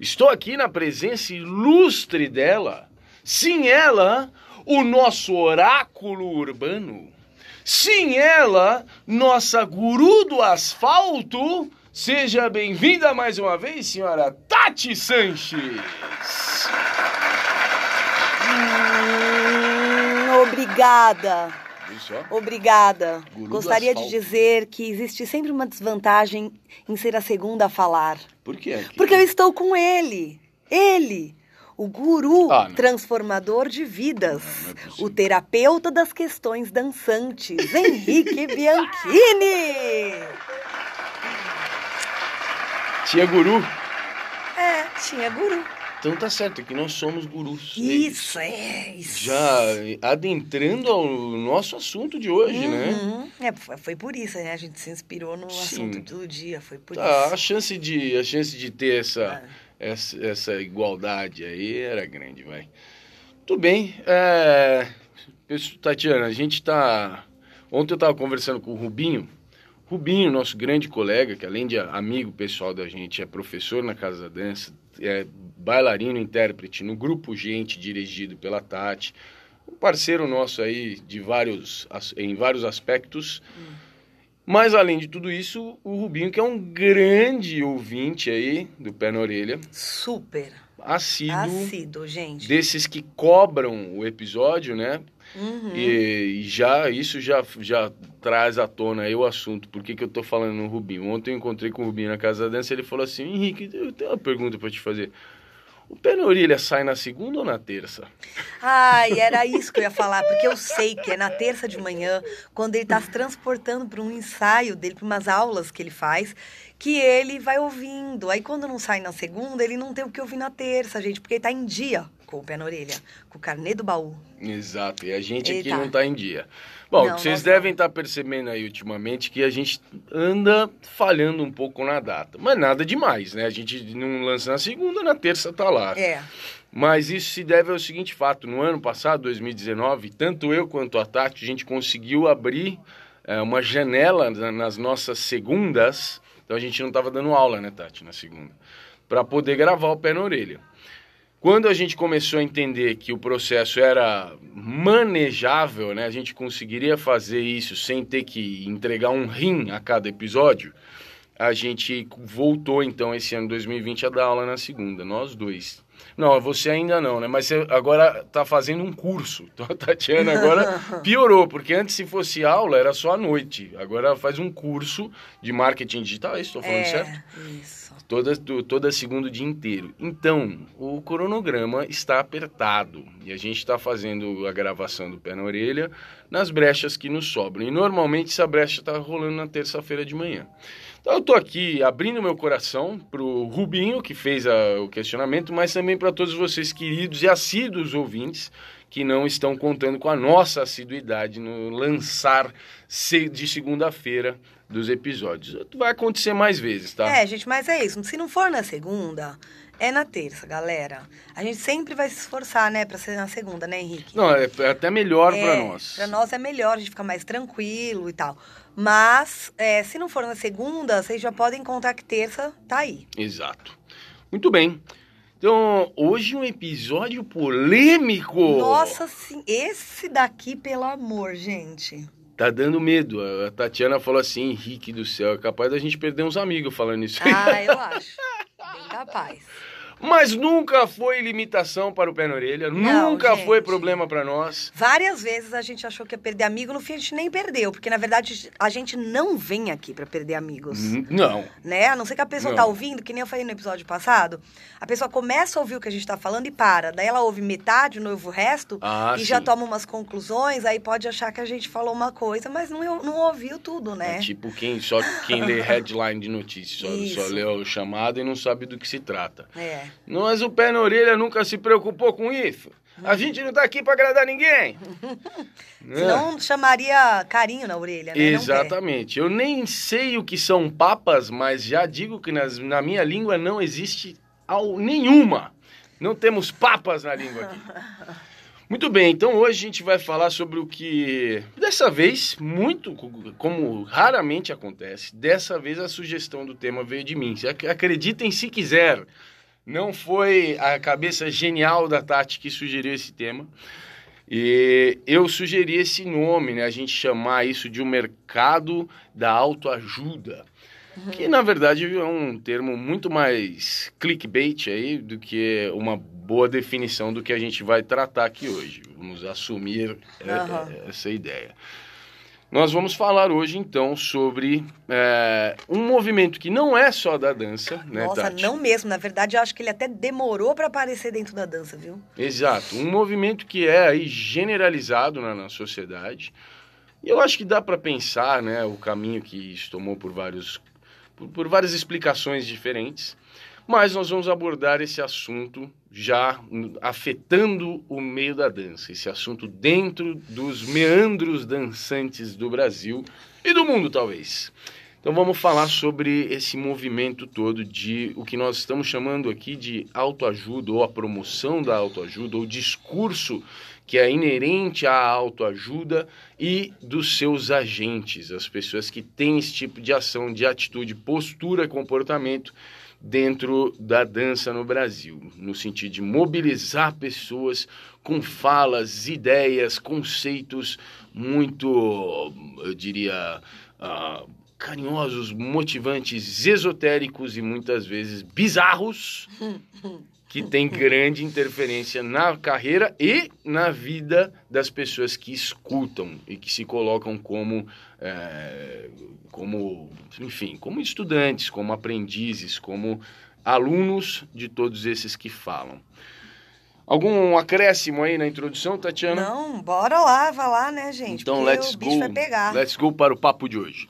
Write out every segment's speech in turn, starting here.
Estou aqui na presença ilustre dela. Sim, ela, o nosso oráculo urbano. Sim, ela, nossa guru do asfalto. Seja bem-vinda mais uma vez, senhora Tati Sanches. Hum, obrigada. Obrigada. Guru Gostaria de dizer que existe sempre uma desvantagem em ser a segunda a falar. Por quê? Porque eu estou com ele. Ele. O guru Ah, transformador de vidas. Não, não é o terapeuta das questões dançantes. Henrique Bianchini. Tia Guru. É, tinha guru. Então tá certo, que nós somos gurus. Isso, é. Isso. Já adentrando ao nosso assunto de hoje, né? Uhum. É, foi por isso, né? A gente se inspirou no Sim. assunto do dia. Foi por Tá, isso. a chance de a chance de ter essa, É. essa essa igualdade aí era grande, vai. Tudo bem. É... Tatiana, a gente tá ontem eu tava conversando com o Rubinho. Rubinho, nosso grande colega, que além de amigo pessoal da gente, é professor na Casa da Dança, é bailarino intérprete no grupo Gente, dirigido pela Tati. Um parceiro nosso aí de vários, em vários aspectos. Mas além de tudo isso, o Rubinho, que é um grande ouvinte aí do Pé na Orelha, Super. assíduo, Ácido, gente. desses que cobram o episódio, né? Uhum. E, e já isso já, já traz à tona aí o assunto. Por que, que eu tô falando no Rubinho? Ontem eu encontrei com o Rubinho na casa da dança e ele falou assim: Henrique, eu tenho uma pergunta pra te fazer. O pé na orelha sai na segunda ou na terça? Ai, era isso que eu ia falar, porque eu sei que é na terça de manhã, quando ele tá se transportando para um ensaio dele, para umas aulas que ele faz, que ele vai ouvindo. Aí quando não sai na segunda, ele não tem o que ouvir na terça, gente, porque ele tá em dia com o pé na orelha, com o carnê do baú. Exato, e a gente aqui Eita. não tá em dia. Bom, Não, vocês devem estar percebendo aí ultimamente que a gente anda falhando um pouco na data. Mas nada demais, né? A gente não lança na segunda, na terça tá lá. É. Mas isso se deve ao seguinte fato: no ano passado, 2019, tanto eu quanto a Tati, a gente conseguiu abrir é, uma janela na- nas nossas segundas. Então a gente não estava dando aula, né, Tati, na segunda, para poder gravar o pé na orelha. Quando a gente começou a entender que o processo era manejável, né, a gente conseguiria fazer isso sem ter que entregar um rim a cada episódio, a gente voltou então esse ano 2020 a dar aula na segunda, nós dois. Não, você ainda não, né? Mas você agora tá fazendo um curso. Então a Tatiana agora piorou, porque antes se fosse aula era só à noite. Agora faz um curso de marketing digital, é isso? Estou falando é, certo? isso. Toda, to- toda segunda o dia inteiro. Então, o cronograma está apertado e a gente está fazendo a gravação do pé na orelha nas brechas que nos sobram. E normalmente essa brecha está rolando na terça-feira de manhã. Então eu estou aqui abrindo meu coração para o Rubinho, que fez a- o questionamento, mas também para todos vocês queridos e assíduos ouvintes que não estão contando com a nossa assiduidade no lançar de segunda-feira dos episódios. Vai acontecer mais vezes, tá? É, gente, mas é isso. Se não for na segunda, é na terça, galera. A gente sempre vai se esforçar, né, pra ser na segunda, né, Henrique? Não, é é até melhor É, pra nós. Pra nós é melhor, a gente fica mais tranquilo e tal. Mas, é, se não for na segunda, vocês já podem contar que terça tá aí. Exato. Muito bem. Então, hoje um episódio polêmico. Nossa, sim, esse daqui, pelo amor, gente. Tá dando medo. A Tatiana falou assim, Henrique do céu, é capaz da gente perder uns amigos falando isso. Ah, eu acho. Bem capaz. Mas nunca foi limitação para o pé na orelha, Não, nunca gente. foi problema para nós. Várias vezes a gente achou que ia perder amigo, no fim a gente nem perdeu, porque na verdade a gente não vem aqui pra perder amigos. Não. Né? A não ser que a pessoa Não. tá ouvindo, que nem eu falei no episódio passado, a pessoa começa a ouvir o que a gente tá falando e para. Daí ela ouve metade, o resto, Ah, e já sim. toma umas conclusões, aí pode achar que a gente falou uma coisa, mas não, não ouviu tudo, né? É tipo quem, só quem lê headline de notícias, só, só lê o chamado e não sabe do que se trata. É. Mas o pé na orelha nunca se preocupou com isso. A gente não tá aqui para agradar ninguém. Senão chamaria carinho na orelha, né? Exatamente. Eu nem sei o que são papas, mas já digo que nas, na minha língua não existe ao, nenhuma. Não temos papas na língua aqui. Muito bem, então hoje a gente vai falar sobre o que, dessa vez, muito, como raramente acontece, dessa vez a sugestão do tema veio de mim. Acreditem se quiser, não foi a cabeça genial da Tati que sugeriu esse tema. E eu sugeri esse nome, né? A gente chamar isso de um mercado da autoajuda. Uhum. Que na verdade é um termo muito mais clickbait aí do que uma boa definição do que a gente vai tratar aqui hoje. Vamos assumir uhum. essa ideia. Nós vamos falar hoje, então, sobre é, um movimento que não é só da dança, né, Nossa, Tati? não mesmo. Na verdade, eu acho que ele até demorou para aparecer dentro da dança, viu? Exato. Um movimento que é aí generalizado na, na sociedade. E eu acho que dá para pensar, né, o caminho que isso tomou por, vários, por, por várias explicações diferentes. Mas nós vamos abordar esse assunto já afetando o meio da dança, esse assunto dentro dos meandros dançantes do Brasil e do mundo, talvez. Então vamos falar sobre esse movimento todo de o que nós estamos chamando aqui de autoajuda ou a promoção da autoajuda ou discurso que é inerente à autoajuda e dos seus agentes, as pessoas que têm esse tipo de ação, de atitude, postura, comportamento dentro da dança no Brasil, no sentido de mobilizar pessoas com falas, ideias, conceitos muito, eu diria, uh, carinhosos, motivantes, esotéricos e muitas vezes bizarros, que tem grande interferência na carreira e na vida das pessoas que escutam e que se colocam como, é, como enfim, como estudantes, como aprendizes, como alunos de todos esses que falam. Algum acréscimo aí na introdução, Tatiana? Não, bora lá, vai lá, né, gente? Então, let's go. Let's go para o papo de hoje.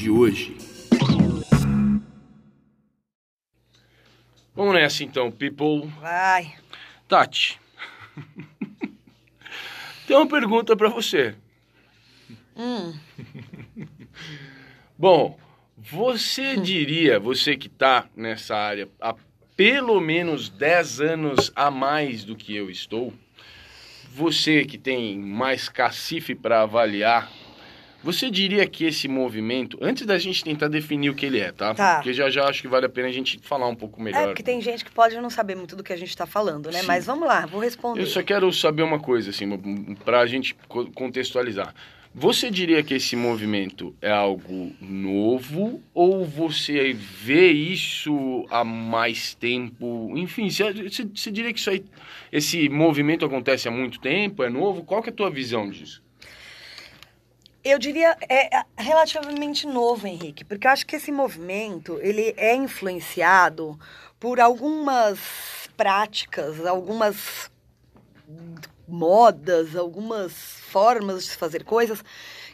De hoje. Vamos nessa então, people. Vai. Tati. Tem uma pergunta para você. Hum. Bom, você diria, você que está nessa área há pelo menos 10 anos a mais do que eu estou, você que tem mais cacife para avaliar você diria que esse movimento, antes da gente tentar definir o que ele é, tá? tá. Porque já já acho que vale a pena a gente falar um pouco melhor. É, porque tem gente que pode não saber muito do que a gente está falando, né? Sim. Mas vamos lá, vou responder. Eu só quero saber uma coisa, assim, para a gente contextualizar. Você diria que esse movimento é algo novo ou você vê isso há mais tempo? Enfim, você, você diria que isso aí, esse movimento acontece há muito tempo, é novo? Qual que é a tua visão disso? Eu diria é, é relativamente novo, Henrique, porque eu acho que esse movimento ele é influenciado por algumas práticas, algumas modas, algumas formas de fazer coisas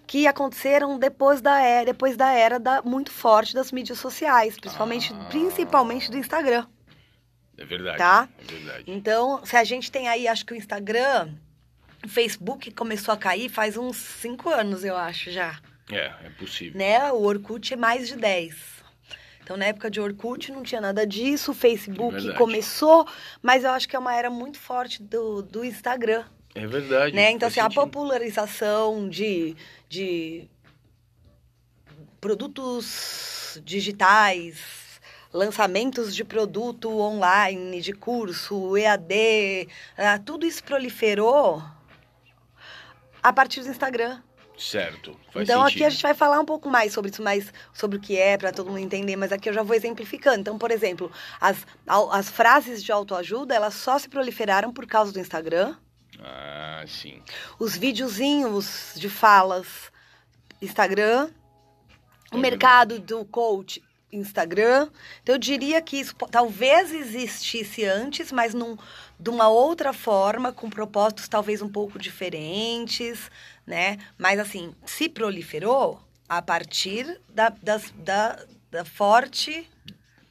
que aconteceram depois da era, depois da era da, muito forte das mídias sociais, principalmente, ah. principalmente do Instagram. É verdade. Tá? É verdade. Então, se a gente tem aí, acho que o Instagram o Facebook começou a cair faz uns 5 anos, eu acho, já. É, é possível. Né? O Orkut é mais de 10. Então, na época de Orkut não tinha nada disso, o Facebook é começou, mas eu acho que é uma era muito forte do, do Instagram. É verdade. Né? Então, assim, a popularização de, de produtos digitais, lançamentos de produto online, de curso, EAD, ah, tudo isso proliferou a partir do Instagram. Certo. então sentido. aqui a gente vai falar um pouco mais sobre isso, mais sobre o que é para todo mundo entender, mas aqui eu já vou exemplificando. Então, por exemplo, as, as frases de autoajuda, elas só se proliferaram por causa do Instagram. Ah, sim. Os videozinhos de falas, Instagram. É o mercado do coach Instagram. Então eu diria que isso talvez existisse antes, mas num, de uma outra forma, com propósitos talvez um pouco diferentes, né? Mas assim, se proliferou a partir da, das, da, da forte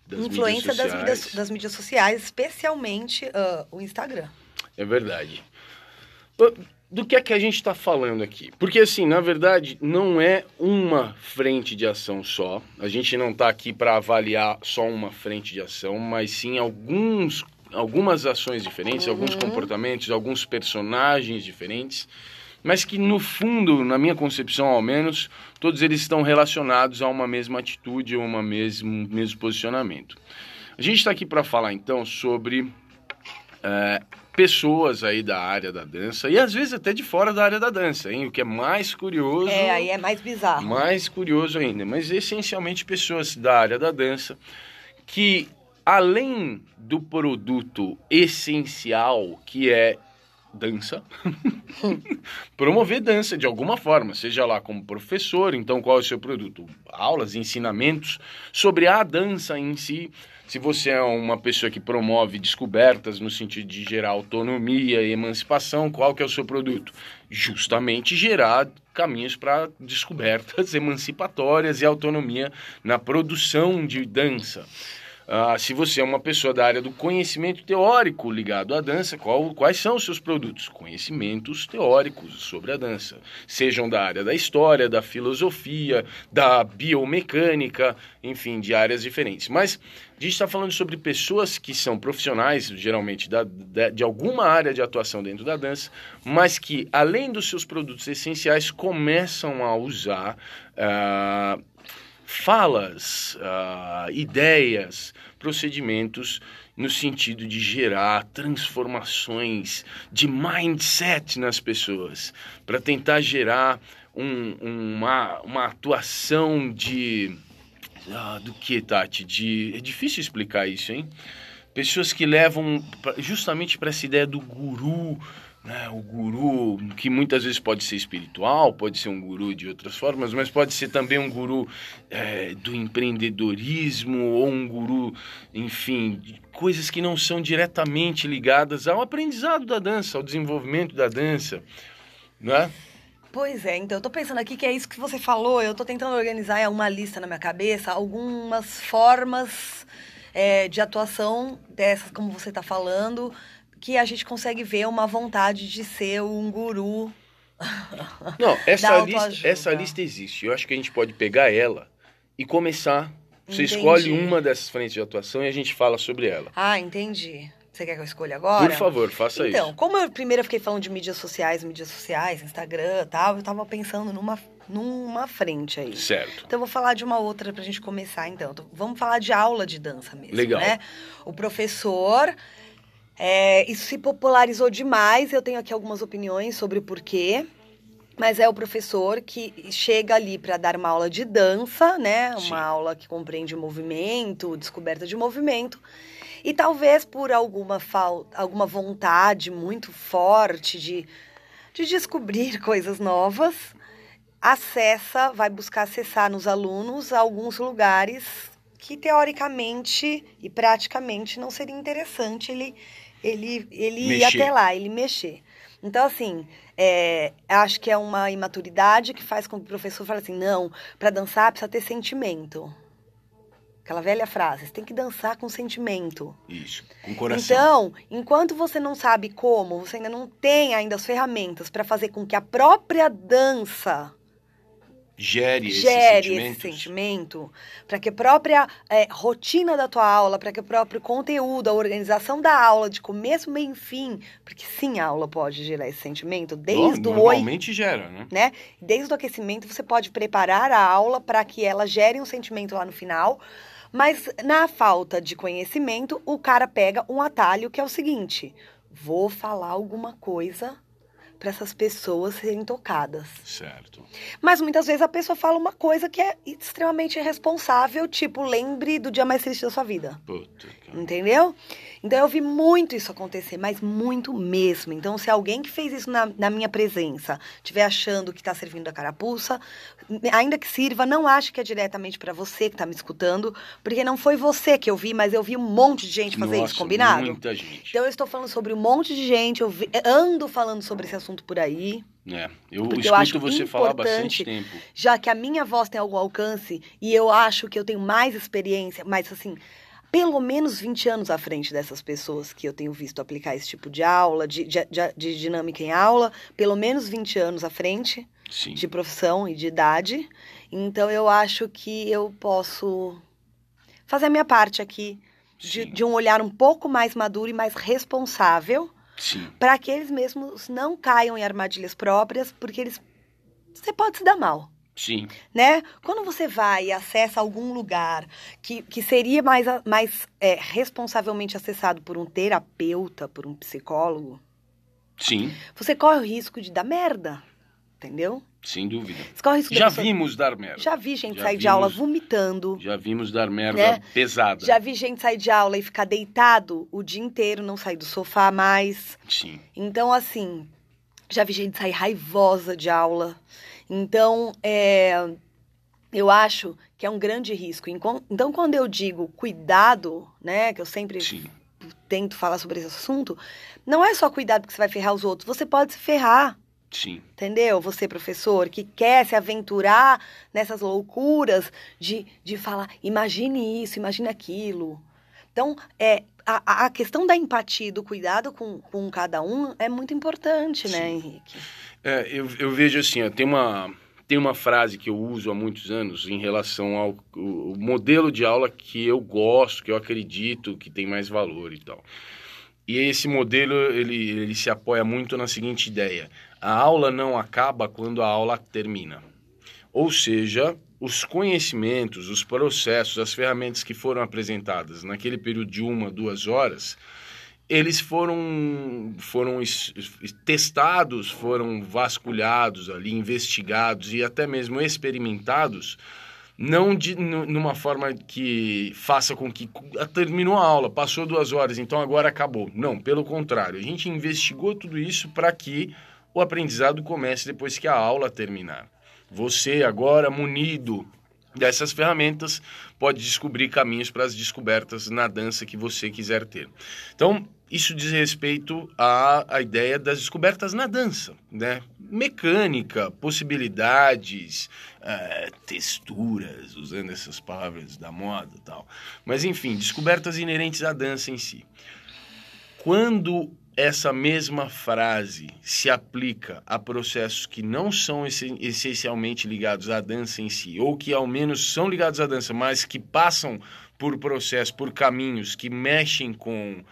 das influência mídias das, mídias, das mídias sociais, especialmente uh, o Instagram. É verdade. Do que é que a gente está falando aqui? Porque, assim, na verdade, não é uma frente de ação só. A gente não está aqui para avaliar só uma frente de ação, mas sim alguns, algumas ações diferentes, uhum. alguns comportamentos, alguns personagens diferentes mas que no fundo, na minha concepção ao menos, todos eles estão relacionados a uma mesma atitude ou uma mesmo, mesmo posicionamento. A gente está aqui para falar então sobre é, pessoas aí da área da dança e às vezes até de fora da área da dança, hein? O que é mais curioso. É, aí é mais bizarro. Mais curioso ainda, mas essencialmente pessoas da área da dança que além do produto essencial que é dança, promover dança de alguma forma, seja lá como professor, então qual é o seu produto? Aulas, ensinamentos sobre a dança em si. Se você é uma pessoa que promove descobertas no sentido de gerar autonomia e emancipação, qual que é o seu produto? Justamente gerar caminhos para descobertas emancipatórias e autonomia na produção de dança. Ah, se você é uma pessoa da área do conhecimento teórico ligado à dança, qual, quais são os seus produtos? Conhecimentos teóricos sobre a dança, sejam da área da história, da filosofia, da biomecânica, enfim, de áreas diferentes. Mas a gente está falando sobre pessoas que são profissionais, geralmente da, da, de alguma área de atuação dentro da dança, mas que, além dos seus produtos essenciais, começam a usar. Uh, falas, uh, ideias, procedimentos no sentido de gerar transformações de mindset nas pessoas, para tentar gerar um, uma, uma atuação de. Ah, do que, Tati? De, é difícil explicar isso, hein? Pessoas que levam justamente para essa ideia do guru, né, o guru, que muitas vezes pode ser espiritual, pode ser um guru de outras formas, mas pode ser também um guru é, do empreendedorismo ou um guru, enfim, coisas que não são diretamente ligadas ao aprendizado da dança, ao desenvolvimento da dança, né? Pois é, então eu tô pensando aqui que é isso que você falou, eu tô tentando organizar uma lista na minha cabeça, algumas formas é, de atuação dessas, como você está falando, que a gente consegue ver uma vontade de ser um guru. Não, essa, lista, essa lista existe. Eu acho que a gente pode pegar ela e começar. Você entendi. escolhe uma dessas frentes de atuação e a gente fala sobre ela. Ah, entendi. Você quer que eu escolha agora? Por favor, faça então, isso. Então, como eu primeiro fiquei falando de mídias sociais, mídias sociais, Instagram e tal, eu tava pensando numa, numa frente aí. Certo. Então, eu vou falar de uma outra pra gente começar, então. então vamos falar de aula de dança mesmo, Legal. né? O professor é, isso se popularizou demais. Eu tenho aqui algumas opiniões sobre o porquê. Mas é o professor que chega ali para dar uma aula de dança, né? Uma Sim. aula que compreende movimento, descoberta de movimento. E talvez por alguma falta, alguma vontade muito forte de, de descobrir coisas novas, acessa, vai buscar acessar nos alunos alguns lugares que teoricamente e praticamente não seria interessante ele ele, ele ir até lá, ele mexer. Então, assim, é, acho que é uma imaturidade que faz com que o professor fale assim, não, para dançar precisa ter sentimento. Aquela velha frase, você tem que dançar com sentimento. Isso, com coração. Então, enquanto você não sabe como, você ainda não tem ainda as ferramentas para fazer com que a própria dança gere, gere esse sentimento, para que a própria é, rotina da tua aula, para que o próprio conteúdo, a organização da aula, de começo, meio e fim, porque sim, a aula pode gerar esse sentimento, desde oh, o Normalmente gera, né? né? Desde o aquecimento, você pode preparar a aula para que ela gere um sentimento lá no final, mas na falta de conhecimento, o cara pega um atalho que é o seguinte: vou falar alguma coisa para essas pessoas serem tocadas. Certo. Mas muitas vezes a pessoa fala uma coisa que é extremamente irresponsável, tipo, lembre do dia mais triste da sua vida. Puta, cara. Entendeu? Então eu vi muito isso acontecer, mas muito mesmo. Então, se alguém que fez isso na, na minha presença estiver achando que está servindo a carapuça, ainda que sirva, não ache que é diretamente para você que está me escutando, porque não foi você que eu vi, mas eu vi um monte de gente fazer Nossa, isso, combinado? Muita gente. Então eu estou falando sobre um monte de gente, eu vi- ando falando sobre esse assunto por aí, É, eu Porque escuto eu você falar há bastante tempo. já que a minha voz tem algum alcance e eu acho que eu tenho mais experiência, mais assim, pelo menos 20 anos à frente dessas pessoas que eu tenho visto aplicar esse tipo de aula, de, de, de- de dinâmica em aula, pelo menos 20 anos à frente Sim. de profissão e de idade. Então eu acho que eu posso fazer a minha parte aqui de, um olhar um pouco mais maduro e mais responsável para que eles mesmos não caiam em armadilhas próprias, porque eles você pode se dar mal, Sim. né? Quando você vai e acessa algum lugar que, que seria mais, mais é, responsavelmente acessado por um terapeuta, por um psicólogo, Sim. você corre o risco de dar merda, entendeu? Sem dúvida. Já pessoa- vimos dar merda. Já vi gente Já sair de aula vimos- vomitando. Já vimos dar merda Né? pesada. Já vi gente sair de aula e ficar deitado o dia inteiro, não sair do sofá mais. Sim. Então, assim, já vi gente sair raivosa de aula. Então, é, eu acho que é um grande risco. Então, quando eu digo cuidado, né, que eu sempre Sim. tento falar sobre esse assunto, não é só cuidado porque você vai ferrar os outros, você pode se ferrar. Sim. Entendeu? Você, professor, que quer se aventurar nessas loucuras de, de falar, imagine isso, imagine aquilo. Então, é, a, a questão da empatia e do cuidado com, com cada um é muito importante, né, Sim. Henrique? É, eu, eu vejo assim, ó, tem uma tem uma frase que eu uso há muitos anos em relação ao modelo de aula que eu gosto, que eu acredito que tem mais valor e tal. E esse modelo ele, ele se apoia muito na seguinte ideia: a aula não acaba quando a aula termina. Ou seja, os conhecimentos, os processos, as ferramentas que foram apresentadas naquele período de uma, duas horas, eles foram, foram es- es- testados, foram vasculhados ali, investigados e até mesmo experimentados, não de, nu- numa forma que faça com que ah, terminou a aula, passou duas horas, então agora acabou. Não, pelo contrário, a gente investigou tudo isso para que o aprendizado comece depois que a aula terminar. Você agora munido dessas ferramentas pode descobrir caminhos para as descobertas na dança que você quiser ter. Então, isso diz respeito à, à ideia das descobertas na dança, né? Mecânica, possibilidades, eh, texturas, usando essas palavras da moda e tal. Mas, enfim, descobertas inerentes à dança em si. Quando essa mesma frase se aplica a processos que não são esse- essencialmente ligados à dança em si, ou que ao menos são ligados à dança, mas que passam por processos, por caminhos que mexem com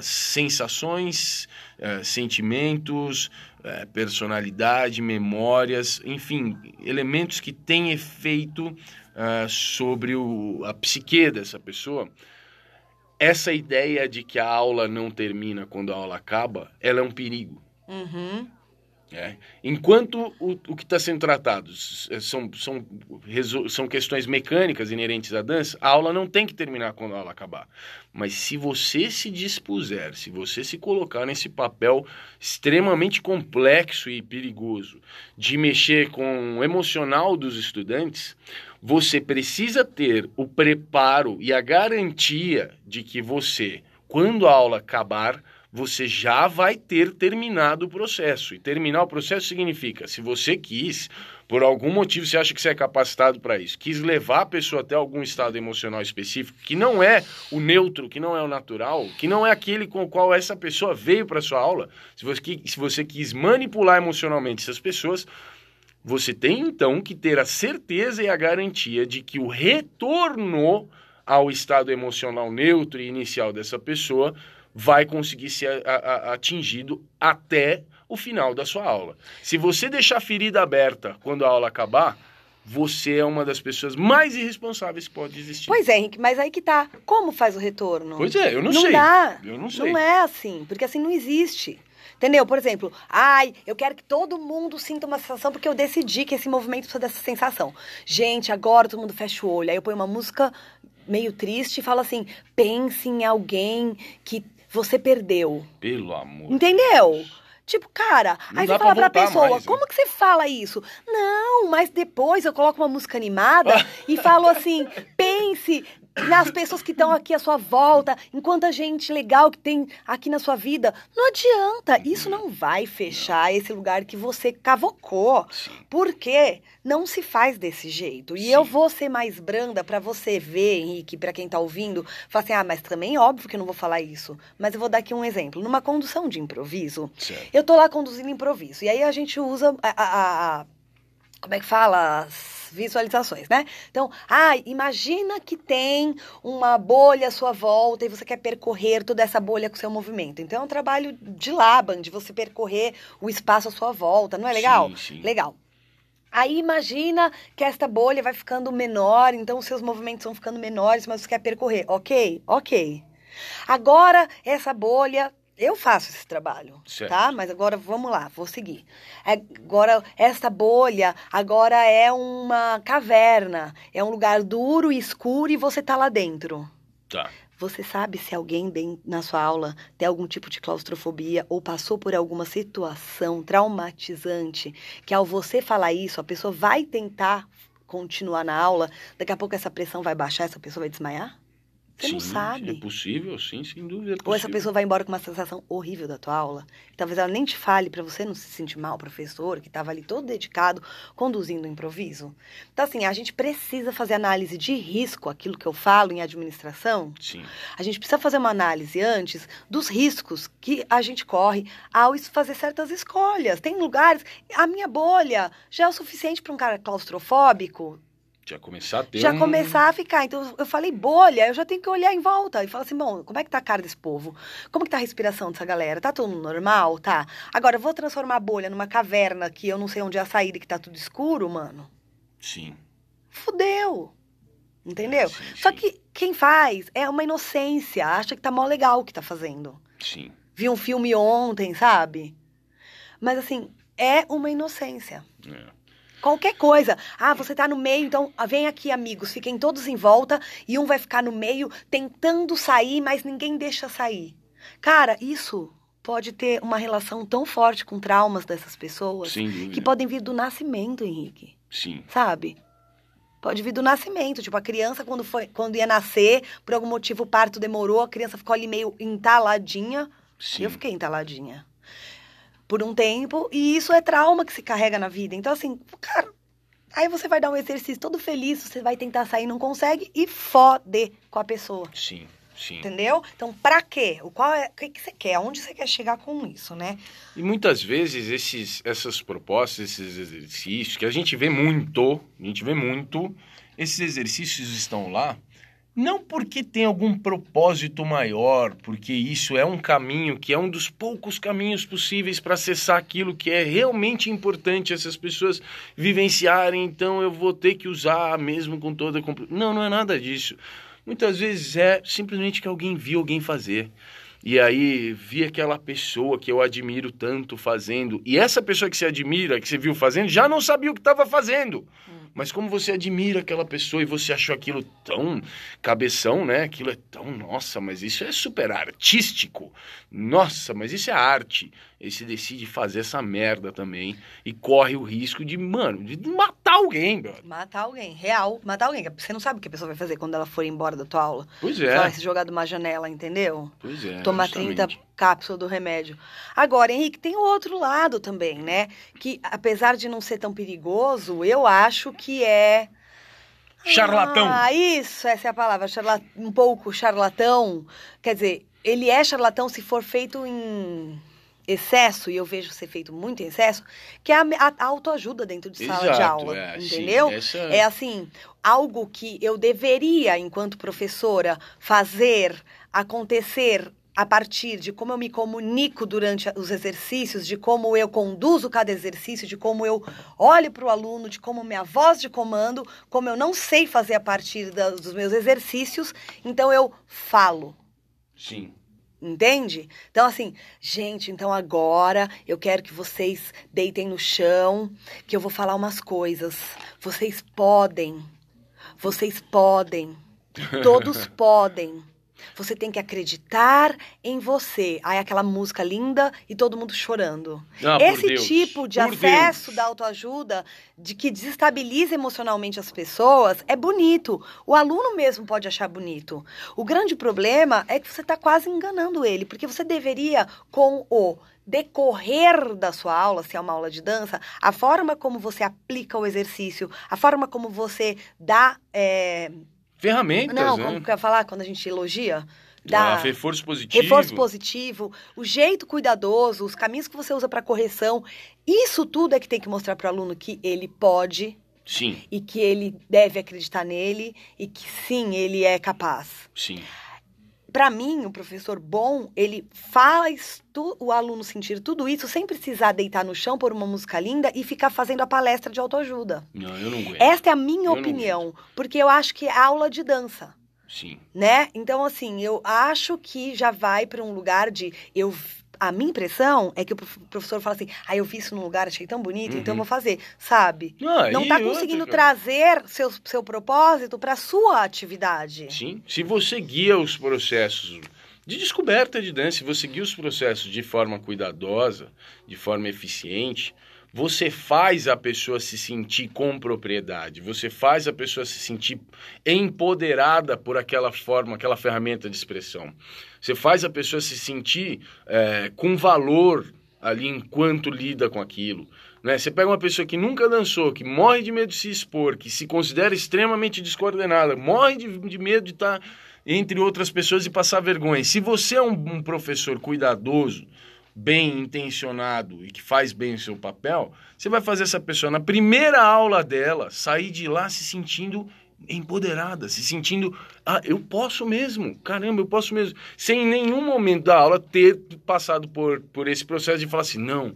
sensações, eh, sentimentos, eh, personalidade, memórias, enfim, elementos que têm efeito ah, sobre o, a psique dessa pessoa essa ideia de que a aula não termina quando a aula acaba, ela é um perigo. Uhum. Né? Enquanto o, o que está sendo tratado s- são, são, são questões mecânicas inerentes à dança, a aula não tem que terminar quando a aula acabar. Mas se você se dispuser, se você se colocar nesse papel extremamente complexo e perigoso de mexer com o emocional dos estudantes, você precisa ter o preparo e a garantia de que você, quando a aula acabar, você já vai ter terminado o processo. E terminar o processo significa, se você quis, por algum motivo você acha que você é capacitado para isso, quis levar a pessoa até algum estado emocional específico, que não é o neutro, que não é o natural, que não é aquele com o qual essa pessoa veio para sua aula, se você, se você quis manipular emocionalmente essas pessoas, você tem então que ter a certeza e a garantia de que o retorno ao estado emocional neutro e inicial dessa pessoa vai conseguir ser a- a- atingido até o final da sua aula. Se você deixar a ferida aberta quando a aula acabar, você é uma das pessoas mais irresponsáveis que pode existir. Pois é, Henrique, mas aí que tá. Como faz o retorno? Pois é, eu não, não sei. dá. Eu não sei. Não é assim, porque assim não existe. Entendeu? Por exemplo, ai, eu quero que todo mundo sinta uma sensação porque eu decidi que esse movimento precisa dessa sensação. Gente, agora todo mundo fecha o olho. Aí eu ponho uma música meio triste e falo assim: pense em alguém que você perdeu. Pelo amor. Entendeu? Tipo, cara, Não aí você fala pra pra pessoa, mais, como que você fala isso? Não, mas depois eu coloco uma música animada e falo assim, pense nas pessoas que estão aqui à sua volta, em quanta gente legal que tem aqui na sua vida. Não adianta, isso não vai fechar esse lugar que você cavocou. Sim. Porque não se faz desse jeito. E Sim. eu vou ser mais branda pra você ver, Henrique, pra quem tá ouvindo, falar assim: "Ah, mas também é óbvio que eu não vou falar isso". Mas eu vou dar aqui um exemplo. Numa condução de improviso, Certo. eu tô lá conduzindo improviso. E aí a gente usa a, a- a- como é que fala? Visualizações, né? Então, ah, imagina que tem uma bolha à sua volta e você quer percorrer toda essa bolha com o seu movimento. Então, é um trabalho de Laban, de você percorrer o espaço à sua volta, não é legal? Sim, sim. Legal. Aí imagina que esta bolha vai ficando menor, então os seus movimentos vão ficando menores, mas você quer percorrer. Ok? Ok. Agora, essa bolha. Eu faço esse trabalho, Certo. tá? Mas agora vamos lá, vou seguir. É, Agora, esta bolha agora é uma caverna. É um lugar duro e escuro e você tá lá dentro. Tá. Você sabe se alguém na sua aula tem algum tipo de claustrofobia ou passou por alguma situação traumatizante que ao você falar isso, a pessoa vai tentar continuar na aula, daqui a pouco essa pressão vai baixar, essa pessoa vai desmaiar? Você não Sim, sabe. É possível, sim, sem dúvida. É Ou essa pessoa vai embora com uma sensação horrível da tua aula. Talvez ela nem te fale pra você não se sentir mal, professor, que estava ali todo dedicado, conduzindo o improviso. Então, assim, a gente precisa fazer análise de risco, aquilo que eu falo em administração. Sim. A gente precisa fazer uma análise antes dos riscos que a gente corre ao fazer certas escolhas. Tem lugares. A minha bolha já é o suficiente para um cara claustrofóbico Já começar a ter já um... começar a ficar. Então, eu falei bolha, eu já tenho que olhar em volta e falar assim, bom, como é que tá a cara desse povo? Como que tá a respiração dessa galera? Tá tudo normal? Tá. Agora, eu vou transformar a bolha numa caverna que eu não sei onde é a saída e que tá tudo escuro, mano? Sim. Fudeu. Entendeu? Sim, Só sim. que quem faz é uma inocência, acha que tá mó legal o que tá fazendo. Sim. Vi um filme ontem, sabe? Mas assim, é uma inocência. É. Qualquer coisa. Ah, você tá no meio, então ah, vem aqui, amigos, fiquem todos em volta e um vai ficar no meio tentando sair, mas ninguém deixa sair. Cara, isso pode ter uma relação tão forte com traumas dessas pessoas que podem vir do nascimento, Henrique. Sim. Sabe? Pode vir do nascimento. Tipo, a criança, quando, foi, quando ia nascer, por algum motivo o parto demorou, a criança ficou ali meio entaladinha. Sim. Eu fiquei entaladinha. Por um tempo, e isso é trauma que se carrega na vida. Então, assim, cara, aí você vai dar um exercício todo feliz, você vai tentar sair, não consegue, e fode com a pessoa. Sim. Sim. Entendeu? Então, pra quê? O qual é, o que, que você quer? Aonde você quer chegar com isso, né? E muitas vezes esses, essas propostas, esses exercícios, que a gente vê muito, a gente vê muito, esses exercícios estão lá não porque tem algum propósito maior, porque isso é um caminho que é um dos poucos caminhos possíveis para acessar aquilo que é realmente importante essas pessoas vivenciarem, então eu vou ter que usar mesmo com toda Não, não é nada disso. Muitas vezes é simplesmente que alguém viu alguém fazer. E aí vi aquela pessoa que eu admiro tanto fazendo. E essa pessoa que você admira, que você viu fazendo, já não sabia o que estava fazendo. Mas como você admira aquela pessoa e você achou aquilo tão cabeção, né? Aquilo é tão, nossa, mas isso é super artístico. Nossa, mas isso é arte. Aí você decide fazer essa merda também e corre o risco de, mano, de matar alguém, brother. Matar alguém, real, matar alguém. Você não sabe o que a pessoa vai fazer quando ela for embora da tua aula. Pois Só vai é. se jogar de uma janela, entendeu? Pois é. tomar justamente. 30 cápsulas do remédio. Agora, Henrique, tem o outro lado também, né? Que apesar de não ser tão perigoso, eu acho que é. Charlatão. Ah, isso, essa é a palavra. Charla... Um pouco charlatão. Quer dizer, ele é charlatão se for feito em excesso, e eu vejo ser feito muito em excesso, que é a, a autoajuda dentro de sala de Exato, aula. é, sim, entendeu? essa- É assim, algo que eu deveria, enquanto professora, fazer acontecer a partir de como eu me comunico durante os exercícios, de como eu conduzo cada exercício, de como eu olho para o aluno, de como minha voz de comando, como eu não sei fazer a partir da- dos meus exercícios, então eu falo. Sim. Entende? Então, assim, gente, então agora eu quero que vocês deitem no chão, que eu vou falar umas coisas. Vocês podem. Vocês podem. Todos podem. Você tem que acreditar em você. Aí aquela música linda e todo mundo chorando. Ah, Esse tipo de Por acesso Deus. da autoajuda, de que desestabiliza emocionalmente as pessoas, é bonito. O aluno mesmo pode achar bonito. O grande problema é que você está quase enganando ele, porque você deveria, com o decorrer da sua aula, se é uma aula de dança, a forma como você aplica o exercício, a forma como você dá. é, Ferramentas, Não, né? como que eu ia falar quando a gente elogia? Ah, Dá reforço positivo. reforço positivo, o jeito cuidadoso, os caminhos que você usa para correção. Isso tudo é que tem que mostrar para o aluno que ele pode Sim, e que ele deve acreditar nele e que sim, ele é capaz. sim. Para mim, o professor bom, ele faz tu- o aluno sentir tudo isso sem precisar deitar no chão por uma música linda e ficar fazendo a palestra de autoajuda. Não, eu não aguento. Esta é a minha Eu opinião, porque eu acho que é aula de dança. Sim. né? Então, assim, eu acho que já vai para um lugar de. Eu, a minha impressão é que o prof- professor fala assim: ah, eu vi isso num lugar, achei tão bonito, então eu Uhum. vou fazer, sabe? Ah, Não e tá outra, conseguindo cara? trazer seu, seu propósito para sua atividade. Sim. Se você guia os processos de descoberta de dança, se você guia os processos de forma cuidadosa, de forma eficiente, você faz a pessoa se sentir com propriedade, você faz a pessoa se sentir empoderada por aquela forma, aquela ferramenta de expressão. Você faz a pessoa se sentir é, com valor ali enquanto lida com aquilo. Né? Você pega uma pessoa que nunca dançou, que morre de medo de se expor, que se considera extremamente descoordenada, morre de, de medo de estar entre outras pessoas e passar vergonha. Se você é um, um professor cuidadoso, bem intencionado e que faz bem o seu papel, você vai fazer essa pessoa na primeira aula dela sair de lá se sentindo empoderada, se sentindo, ah, eu posso mesmo, caramba, eu posso mesmo, sem em nenhum momento da aula ter passado por, por esse processo de falar assim, não,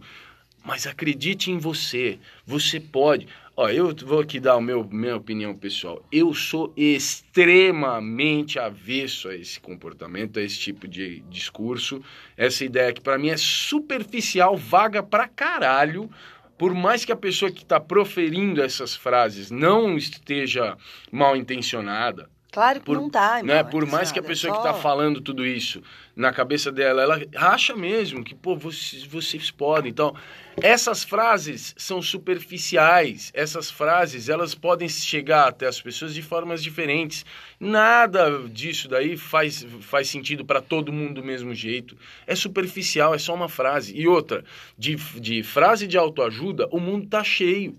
mas acredite em você, você pode. Ó, eu vou aqui dar a meu, minha opinião pessoal. Eu sou extremamente avesso a esse comportamento, a esse tipo de discurso. Essa ideia que para mim é superficial, vaga pra caralho. Por mais que a pessoa que está proferindo essas frases não esteja mal intencionada, Claro que Por- não tá, né? Por mais que a é pessoa só- que está falando tudo isso na cabeça dela, ela acha mesmo que, pô, vocês, vocês podem. Então, essas frases são superficiais. Essas frases, elas podem chegar até as pessoas de formas diferentes. Nada disso daí faz, faz sentido para todo mundo do mesmo jeito. É superficial, é só uma frase. E outra, de, de frase de autoajuda, o mundo tá cheio.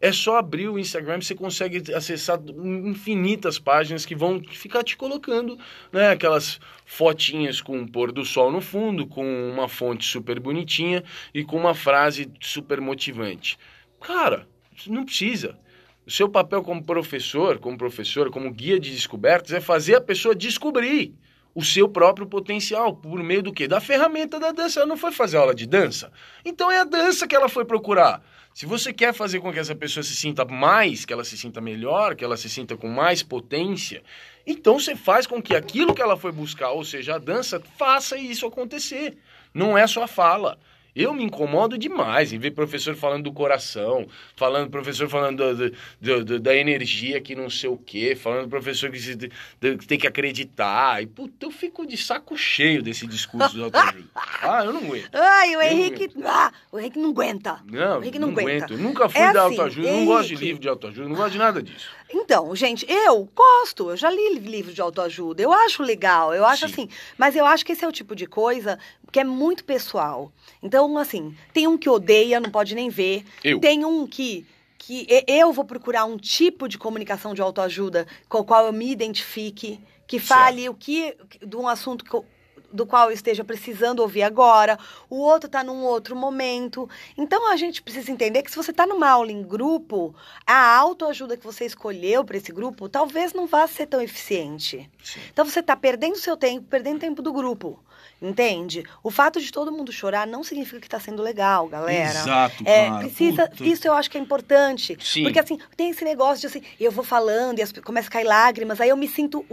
É só abrir o Instagram, você consegue acessar infinitas páginas que vão ficar te colocando, né, aquelas fotinhas com o pôr do sol no fundo, com uma fonte super bonitinha e com uma frase super motivante. Cara, não precisa. O seu papel como professor, como professora, como guia de descobertas é fazer a pessoa descobrir o seu próprio potencial por meio do quê? Da ferramenta da dança. Ela não foi fazer aula de dança. Então é a dança que ela foi procurar. Se você quer fazer com que essa pessoa se sinta mais, que ela se sinta melhor, que ela se sinta com mais potência, então você faz com que aquilo que ela foi buscar, ou seja, a dança, faça isso acontecer. Não é só fala. Eu me incomodo demais em ver professor falando do coração, falando professor falando do- do- do- da energia que não sei o quê, falando professor que, se- que tem que acreditar. E, puta, eu fico de saco cheio desse discurso do autoajuda. Ah, eu não aguento. Ai, o Henrique. Ah, o Henrique não aguenta. Não, O Henrique não, não aguenta. aguento. Eu nunca fui É da assim, autoajuda, não gosto de Henrique. livro de autoajuda, não gosto de nada disso. Então, gente, eu gosto, eu já li livros de autoajuda, eu acho legal, eu acho Sim. assim, mas eu acho que esse é o tipo de coisa que é muito pessoal. Então, assim, tem um que odeia, não pode nem ver, Eu. tem um que que eu vou procurar um tipo de comunicação de autoajuda com o qual eu me identifique, que fale o que de um assunto que eu- do qual eu esteja precisando ouvir agora, o outro está num outro momento. Então a gente precisa entender que se você está numa aula em grupo, a autoajuda que você escolheu para esse grupo talvez não vá ser tão eficiente. Sim. Então você está perdendo seu tempo, perdendo tempo do grupo. Entende? O fato de todo mundo chorar não significa que está sendo legal, galera. Exato, É, cara. precisa, Puta. isso eu acho que é importante. Sim. Porque assim, tem esse negócio de assim, eu vou falando e as, começa a cair lágrimas, aí eu me sinto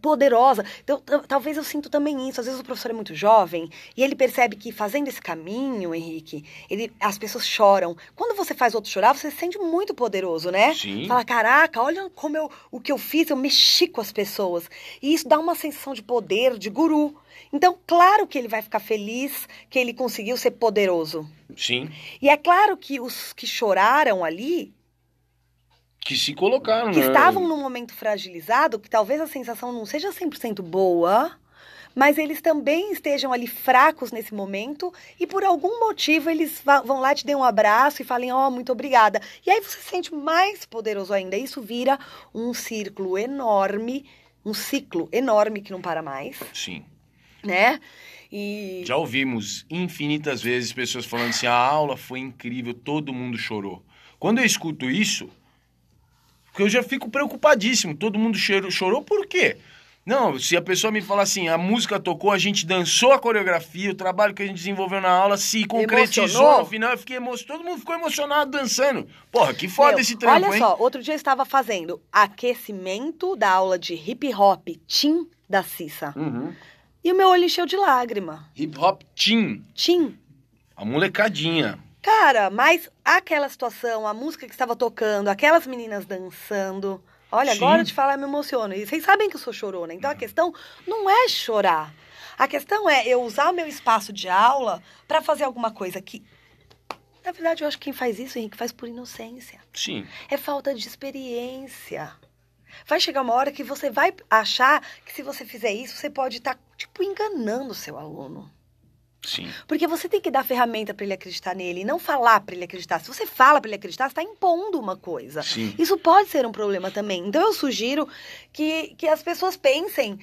poderosa. Então, talvez eu sinto também isso. Às vezes o professor é muito jovem e ele percebe que fazendo esse caminho, Henrique, ele, as pessoas choram. Quando você faz outro chorar, você se sente muito poderoso, né? Sim. Fala, caraca, olha como eu, o que eu fiz, eu mexi com as pessoas. E isso dá uma sensação de poder, de guru. Então, claro que ele vai ficar feliz que ele conseguiu ser poderoso. Sim. E é claro que os que choraram ali que se colocaram, que né? estavam num momento fragilizado, que talvez a sensação não seja 100% boa, mas eles também estejam ali fracos nesse momento e por algum motivo eles vão lá te dar um abraço e falem, ó, oh, muito obrigada. E aí você se sente mais poderoso ainda. Isso vira um círculo enorme, um ciclo enorme que não para mais. Sim. Né? E... Já ouvimos infinitas vezes pessoas falando assim: a aula foi incrível, todo mundo chorou. Quando eu escuto isso, eu já fico preocupadíssimo. Todo mundo chorou, chorou por quê? Não, se a pessoa me fala assim, a música tocou, a gente dançou a coreografia, o trabalho que a gente desenvolveu na aula se concretizou Emocionou? no final, eu fiquei emocionado, todo mundo ficou emocionado dançando. Porra, que foda Meu, esse trampo, Olha hein? só, outro dia eu estava fazendo aquecimento da aula de hip hop Tim da Cissa. Uhum. E o meu olho encheu de lágrima. Hip Hop Team, Tim. a molecadinha. Cara, mas aquela situação, a música que estava tocando, aquelas meninas dançando. Olha, Sim. agora eu te falar, eu me emociono. E vocês sabem que eu sou chorona. Então a questão não é chorar. A questão é eu usar o meu espaço de aula para fazer alguma coisa que. Na verdade, eu acho que quem faz isso, Henrique, faz por inocência. Sim. É falta de experiência. Vai chegar uma hora que você vai achar que se você fizer isso, você pode estar, tipo, enganando o seu aluno. Sim. Porque você tem que dar ferramenta para ele acreditar nele e não falar para ele acreditar. Se você fala para ele acreditar, você está impondo uma coisa. Sim. Isso pode ser um problema também. Então eu sugiro que, que as pessoas pensem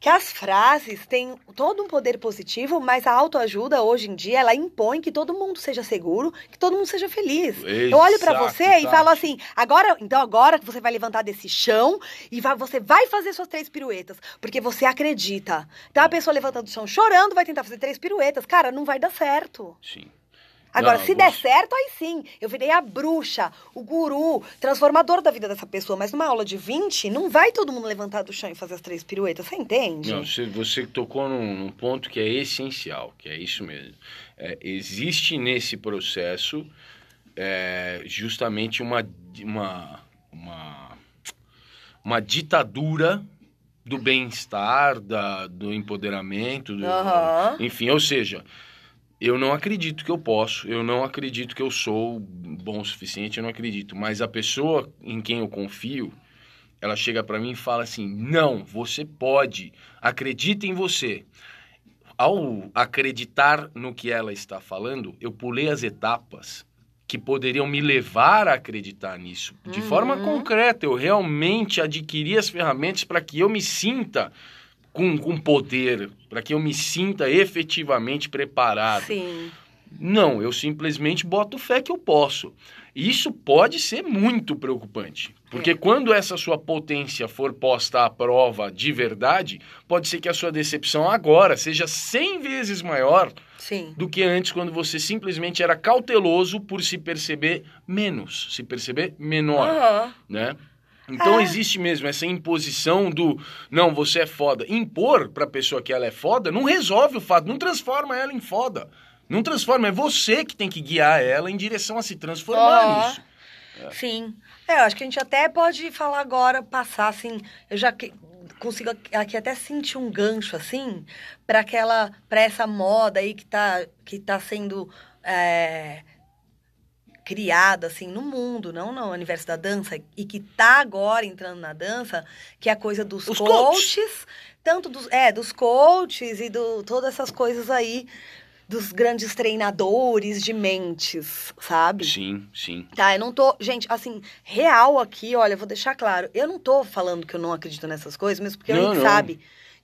que as frases têm todo um poder positivo, mas a autoajuda hoje em dia ela impõe que todo mundo seja seguro, que todo mundo seja feliz. eu olho para Exato, você e Tati. falo assim: agora, então agora que você vai levantar desse chão e vai- você vai fazer suas três piruetas, porque você acredita. Então a pessoa levanta do chão chorando, vai tentar fazer três piruetas, cara, não vai dar certo. Sim. Agora, Não, se der certo, aí sim. Eu virei a bruxa, o guru, transformador da vida dessa pessoa. Mas numa aula de 20, não vai todo mundo levantar do chão e fazer as três piruetas. Você entende? Não, você, você tocou num, num ponto que é essencial, que é isso mesmo. É, existe nesse processo é, justamente uma, uma, uma, uma ditadura do bem-estar, da, do empoderamento, do, Aham. enfim, ou seja, eu não acredito que eu posso, eu não acredito que eu sou bom o suficiente, eu não acredito, mas a pessoa em quem eu confio, ela chega pra mim e fala assim: "Não, você pode. Acredita em você." Ao acreditar no que ela está falando, eu pulei as etapas que poderiam me levar a acreditar nisso. De Uhum. forma concreta, eu realmente adquiri as ferramentas para que eu me sinta com, com poder, para que eu me sinta efetivamente preparado. Sim. Não, eu simplesmente boto fé que eu posso. Isso pode ser muito preocupante. Porque É. quando essa sua potência for posta à prova de verdade, pode ser que a sua decepção agora seja 100 vezes maior Sim. do que antes, quando você simplesmente era cauteloso por se perceber menos, se perceber menor Aham. né? Então É. existe mesmo essa imposição do não, você é foda. Impor pra pessoa que ela é foda não resolve o fato, não transforma ela em foda. Não transforma, é você que tem que guiar ela em direção a se transformar Ó. nisso. Sim. É, eu acho que a gente até pode falar agora, passar assim. Eu já que- consigo aqui- aqui até sentir um gancho assim para aquela, para essa moda aí que tá que tá sendo é, criada assim no mundo, não no universo da dança e que tá agora entrando na dança, que é a coisa dos Os coaches, tanto dos é dos coaches e do todas essas coisas aí dos grandes treinadores de mentes, sabe? Sim, sim. Tá, eu não tô. Gente, assim, real aqui, olha, eu vou deixar claro. Eu não tô falando que eu não acredito nessas coisas, mesmo porque Não, a gente não. sabe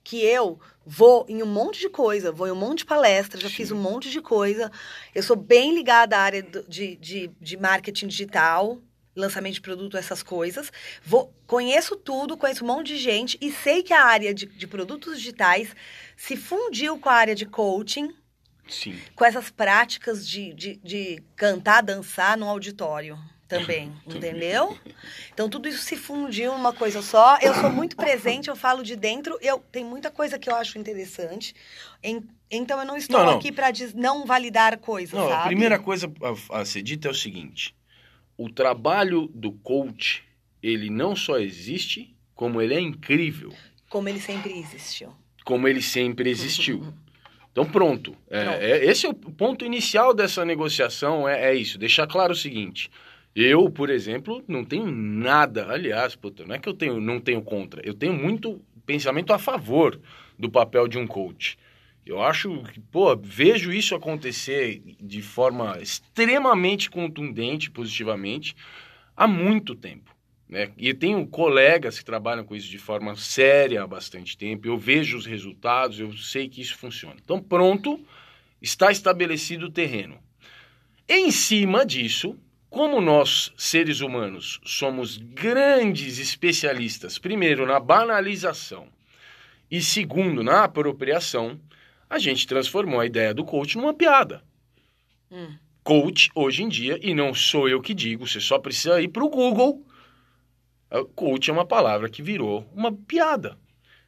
que eu vou em um monte de coisa, vou em um monte de palestra, já Sim. fiz um monte de coisa. Eu sou bem ligada à área de, de, de marketing digital, lançamento de produto, essas coisas. Vou, conheço tudo, conheço um monte de gente e sei que a área de, de produtos digitais se fundiu com a área de coaching Sim. com essas práticas de, de, de cantar, dançar no auditório. Também, entendeu? Então tudo isso se fundiu numa coisa só. Eu sou muito presente, eu falo de dentro. Eu tem muita coisa que eu acho interessante. Em, então eu não estou Não, não. aqui para não validar coisas, Não, sabe? a primeira coisa a, a ser dita é o seguinte: o trabalho do coach, ele não só existe, como ele é incrível, como ele sempre existiu. como ele sempre existiu. Então pronto. É, é- esse é o ponto inicial dessa negociação, é, é isso. Deixar claro o seguinte. Eu, por exemplo, não tenho nada. Aliás, puta, não é que eu tenho, não tenho contra. Eu tenho muito pensamento a favor do papel de um coach. Eu acho que, pô, vejo isso acontecer de forma extremamente contundente, positivamente, há muito tempo. Né? E tenho colegas que trabalham com isso de forma séria há bastante tempo. Eu vejo os resultados, eu sei que isso funciona. Então, pronto, está estabelecido o terreno. Em cima disso, como nós, seres humanos, somos grandes especialistas, primeiro, na banalização e segundo, na apropriação, a gente transformou a ideia do coach numa piada. Hum. Coach, hoje em dia, e não sou eu que digo, você só precisa ir para o Google. Uh, Coach é uma palavra que virou uma piada.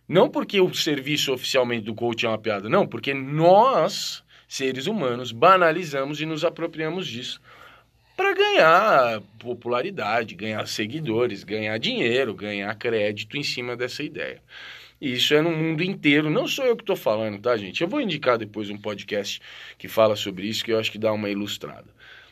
Não porque o serviço oficialmente do coach é uma piada, não, porque nós, seres humanos, banalizamos e nos apropriamos disso para ganhar popularidade, ganhar seguidores, ganhar dinheiro, ganhar crédito em cima dessa ideia. E isso é no mundo inteiro, não sou eu que estou falando, tá, gente? Eu vou indicar depois um podcast que fala sobre isso, que eu acho que dá uma ilustrada.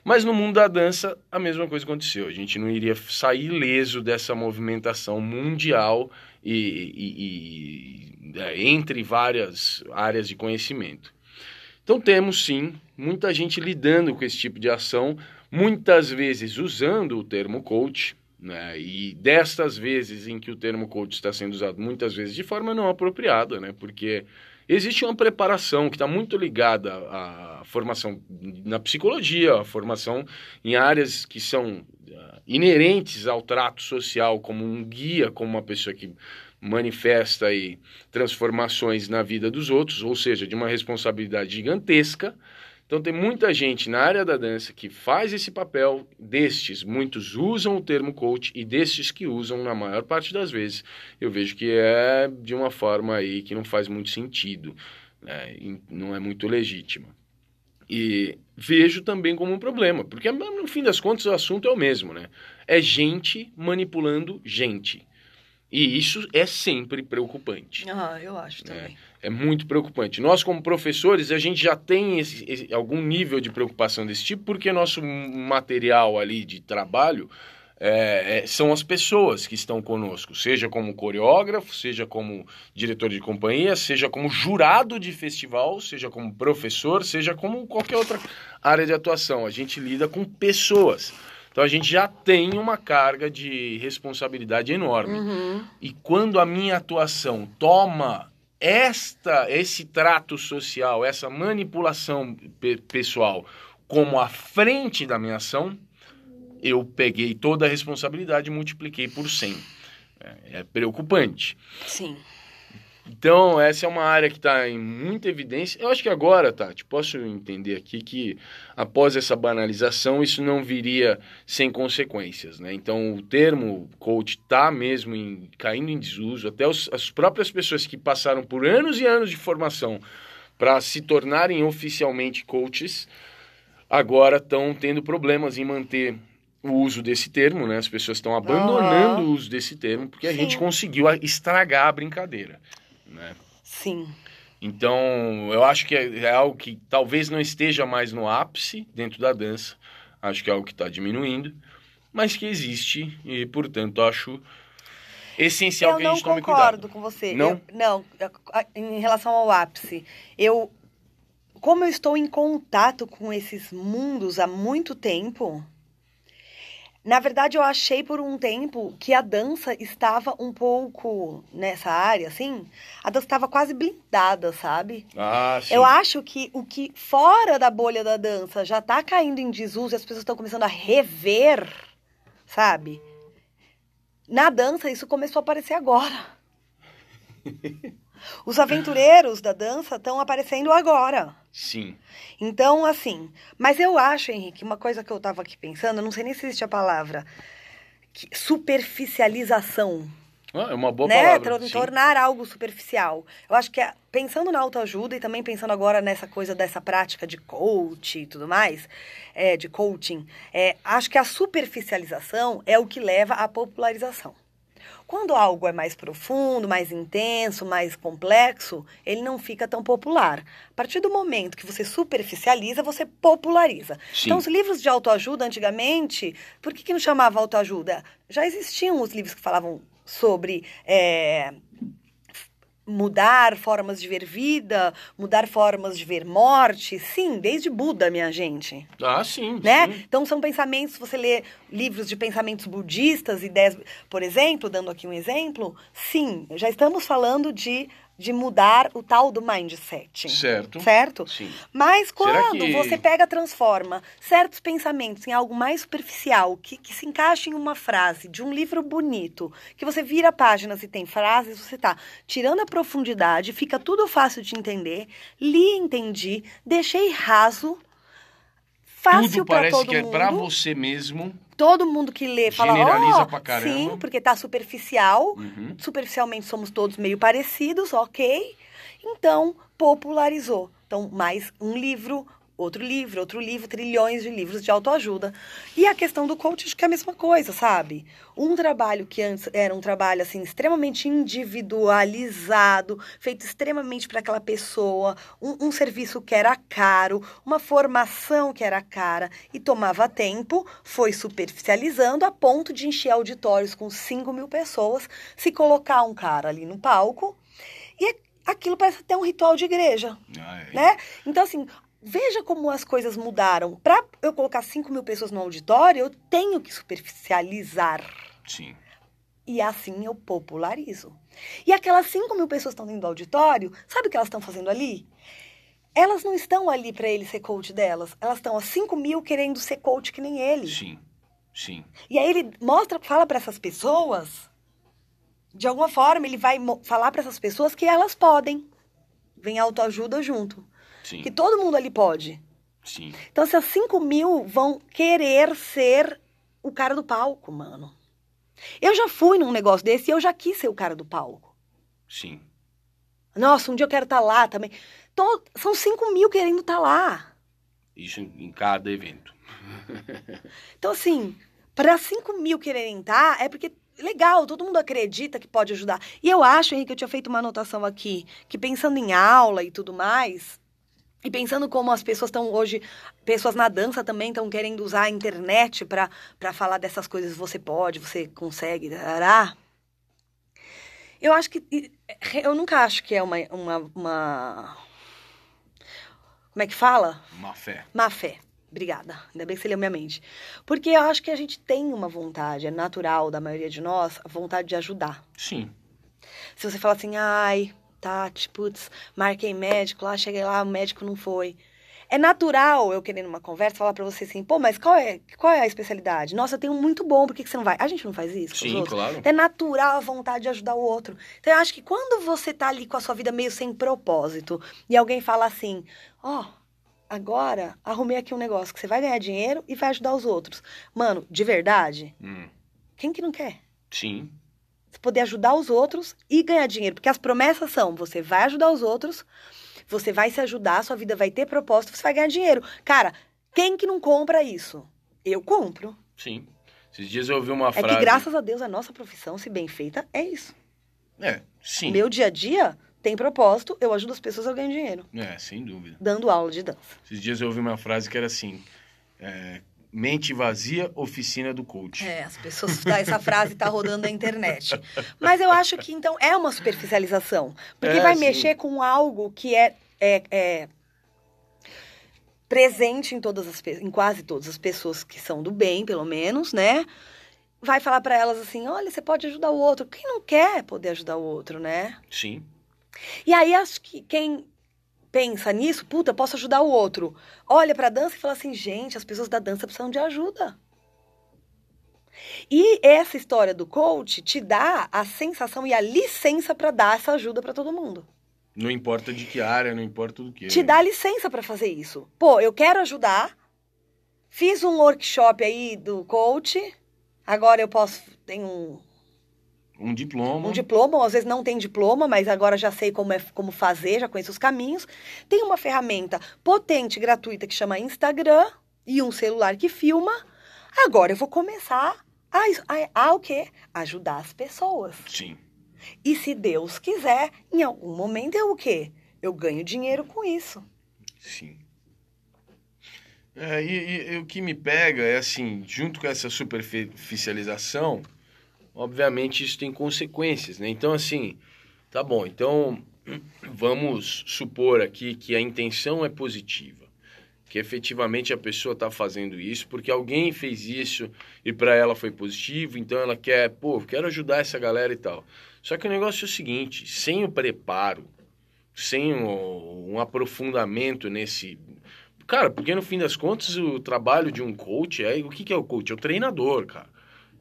Mas no mundo da dança, a mesma coisa aconteceu. A gente não iria sair ileso dessa movimentação mundial e, e- e- é, entre várias áreas de conhecimento. Então temos sim muita gente lidando com esse tipo de ação, muitas vezes usando o termo coach, né? E destas vezes em que o termo coach está sendo usado muitas vezes de forma não apropriada, né? Porque existe uma preparação que está muito ligada à formação na psicologia, à formação em áreas que são ah, inerentes ao trato social, como um guia, como uma pessoa que manifesta aí transformações na vida dos outros, ou seja, de uma responsabilidade gigantesca. Então tem muita gente na área da dança que faz esse papel, destes, muitos usam o termo coach e destes que usam na maior parte das vezes, eu vejo que é de uma forma aí que não faz muito sentido, né? não é muito legítima. E vejo também como um problema, porque no fim das contas o assunto é o mesmo, né? É gente manipulando gente. E isso é sempre preocupante. Ah, eu acho também. É muito preocupante. Nós, como professores, a gente já tem esse- esse- algum nível de preocupação desse tipo, porque nosso material ali de trabalho é, é, são as pessoas que estão conosco, seja como coreógrafo, seja como diretor de companhia, seja como jurado de festival, seja como professor, seja como qualquer outra área de atuação. A gente lida com pessoas. Então a gente já tem uma carga de responsabilidade enorme. Uhum. E quando a minha atuação toma esta esse trato social, essa manipulação pe- pessoal como a frente da minha ação, eu peguei toda a responsabilidade e multipliquei por 100. É, é preocupante. Sim. Então, essa é uma área que está em muita evidência. Eu acho que agora, Tati, posso entender aqui que após essa banalização, isso não viria sem consequências, né? Então, o termo coach está mesmo em- caindo em desuso. Até os- as próprias pessoas que passaram por anos e anos de formação para se tornarem oficialmente coaches, agora estão tendo problemas em manter o uso desse termo, né? As pessoas estão abandonando o uso desse termo porque a Sim. gente conseguiu estragar a brincadeira, né? Sim. Então, eu acho que é, é algo que talvez não esteja mais no ápice dentro da dança. Acho que é algo que está diminuindo, mas que existe e, portanto, acho essencial eu que a não gente tome concordo cuidado. com você. Não? Eu- não, em relação ao ápice. Eu, como eu estou em contato com esses mundos há muito tempo, na verdade eu achei por um tempo que a dança estava um pouco nessa área, assim, a dança estava quase blindada, sabe? Ah, sim. Eu acho que o que fora da bolha da dança já tá caindo em desuso e as pessoas estão começando a rever, sabe? Na dança isso começou a aparecer agora. Os aventureiros da dança estão aparecendo agora. Sim. Então, assim, mas eu acho, Henrique, uma coisa que eu tava aqui pensando, não sei nem se existe a palavra, que- superficialização, Ah, é uma boa né? palavra. Tor- sim. Tornar algo superficial. Eu acho que é- pensando na autoajuda e também pensando agora nessa coisa dessa prática de coach e tudo mais, é, de coaching, é, acho que a superficialização é o que leva à popularização. Quando algo é mais profundo, mais intenso, mais complexo, ele não fica tão popular. A partir do momento que você superficializa, você populariza. Sim. Então, os livros de autoajuda, antigamente, por que, que não chamava autoajuda? Já existiam os livros que falavam sobre é, mudar formas de ver vida, mudar formas de ver morte. Sim, desde Buda, minha gente Ah, sim. né? sim. Então são pensamentos, você lê livros de pensamentos budistas, ideias, por exemplo, dando aqui um exemplo, sim, já estamos falando de, de mudar o tal do mindset. Certo. Certo? Sim. Mas quando que- você pega, transforma certos pensamentos em algo mais superficial, que, que se encaixa em uma frase de um livro bonito, que você vira páginas e tem frases, você tá tirando a profundidade, fica tudo fácil de entender, li, entendi, deixei raso, fácil Tudo para parece todo que é mundo. pra você mesmo. Todo mundo que lê fala, Generaliza ó, pra caramba." sim, porque tá superficial. Uhum. Superficialmente somos todos meio parecidos, ok. Então, popularizou. Então, mais um livro, outro livro, outro livro, trilhões de livros de autoajuda. E a questão do coach, acho que é a mesma coisa, sabe? Um trabalho que antes era um trabalho, assim, extremamente individualizado, feito extremamente para aquela pessoa, um, um serviço que era caro, uma formação que era cara e tomava tempo, foi superficializando a ponto de encher auditórios com 5 mil pessoas, se colocar um cara ali no palco, e aquilo parece até um ritual de igreja Ah, é. né? Então, assim, veja como as coisas mudaram. Para eu colocar 5 mil pessoas no auditório, eu tenho que superficializar. Sim. E assim eu popularizo. E aquelas 5 mil pessoas que estão dentro do auditório, sabe o que elas estão fazendo ali? Elas não estão ali para ele ser coach delas. Elas estão a 5 mil querendo ser coach que nem ele. Sim. Sim. E aí ele mostra, fala para essas pessoas, de alguma forma, ele vai falar para essas pessoas que elas podem. Vem autoajuda junto. Sim. Que todo mundo ali pode. Sim. Então, essas 5 mil vão querer ser o cara do palco, mano. Eu já fui num negócio desse e eu já quis ser o cara do palco. Sim. Nossa, um dia eu quero estar lá também. São 5 mil querendo estar lá. Isso em cada evento. Então, assim, para 5 mil quererem estar, é porque, legal, todo mundo acredita que pode ajudar. E eu acho, Henrique, eu tinha feito uma anotação aqui, que pensando em aula e tudo mais, e pensando como as pessoas estão hoje, pessoas na dança também estão querendo usar a internet para falar dessas coisas, você pode, você consegue, dará. Eu acho que. Eu nunca acho que é uma. uma, uma como é que fala? Má fé. Má fé. Obrigada. Ainda bem que você leu minha mente. Porque eu acho que a gente tem uma vontade, é natural da maioria de nós, a vontade de ajudar. Sim. Se você fala assim, ai, Tati, putz, marquei médico lá, cheguei lá, o médico não foi. É natural eu querendo uma conversa falar pra você assim, pô, mas qual é, qual é a especialidade? Nossa, eu tenho muito bom, por que, que você não vai? A gente não faz isso Sim, claro. É natural a vontade de ajudar o outro. Então eu acho que quando você tá ali com a sua vida meio sem propósito e alguém fala assim, ó, agora arrumei aqui um negócio que você vai ganhar dinheiro e vai ajudar os outros. Mano, de verdade, Hum. quem que não quer? Sim. Poder ajudar os outros e ganhar dinheiro. Porque as promessas são: você vai ajudar os outros, você vai se ajudar, sua vida vai ter propósito, você vai ganhar dinheiro. Cara, quem que não compra isso? Eu compro. Sim. Esses dias eu ouvi uma É frase. que, graças a Deus, a nossa profissão, se bem feita, é isso. É, sim. Meu dia a dia tem propósito, eu ajudo as pessoas, eu ganho dinheiro. É, sem dúvida. Dando aula de dança. Esses dias eu ouvi uma frase que era assim: é, mente vazia, oficina do coach. É, as pessoas. Essa frase tá rodando na internet. Mas eu acho que, então, é uma superficialização. Porque É, vai sim. mexer com algo que é, é, é presente em todas as em quase todas as pessoas que são do bem, pelo menos, né? Vai falar pra elas assim: olha, você pode ajudar o outro. Quem não quer poder ajudar o outro, né? Sim. E aí acho que quem pensa nisso, puta, eu posso ajudar o outro. Olha pra dança e fala assim, gente, as pessoas da dança precisam de ajuda. E essa história do coach te dá a sensação e a licença para dar essa ajuda para todo mundo. Não importa de que área, não importa do que. Te dá licença para fazer isso. Pô, eu quero ajudar. Fiz um workshop aí do coach. Agora eu posso. Tem um, Um diploma. um diploma, ou às vezes não tem diploma, mas agora já sei como, é, como fazer, já conheço os caminhos. Tem uma ferramenta potente, gratuita, que chama Instagram e um celular que filma. Agora eu vou começar a, a, a o quê? Ajudar as pessoas. Sim. E se Deus quiser, em algum momento eu o quê? Eu ganho dinheiro com isso. Sim. É, e, e- e o que me pega é assim, junto com essa superficialização, obviamente isso tem consequências, né? Então, assim, tá bom, então vamos supor aqui que a intenção é positiva, que efetivamente a pessoa está fazendo isso porque alguém fez isso e para ela foi positivo, então ela quer, pô, quero ajudar essa galera e tal. Só que o negócio é o seguinte, sem o preparo, sem um, um aprofundamento nesse. Cara, porque no fim das contas o trabalho de um coach é. O que, que é o coach? É o treinador, cara.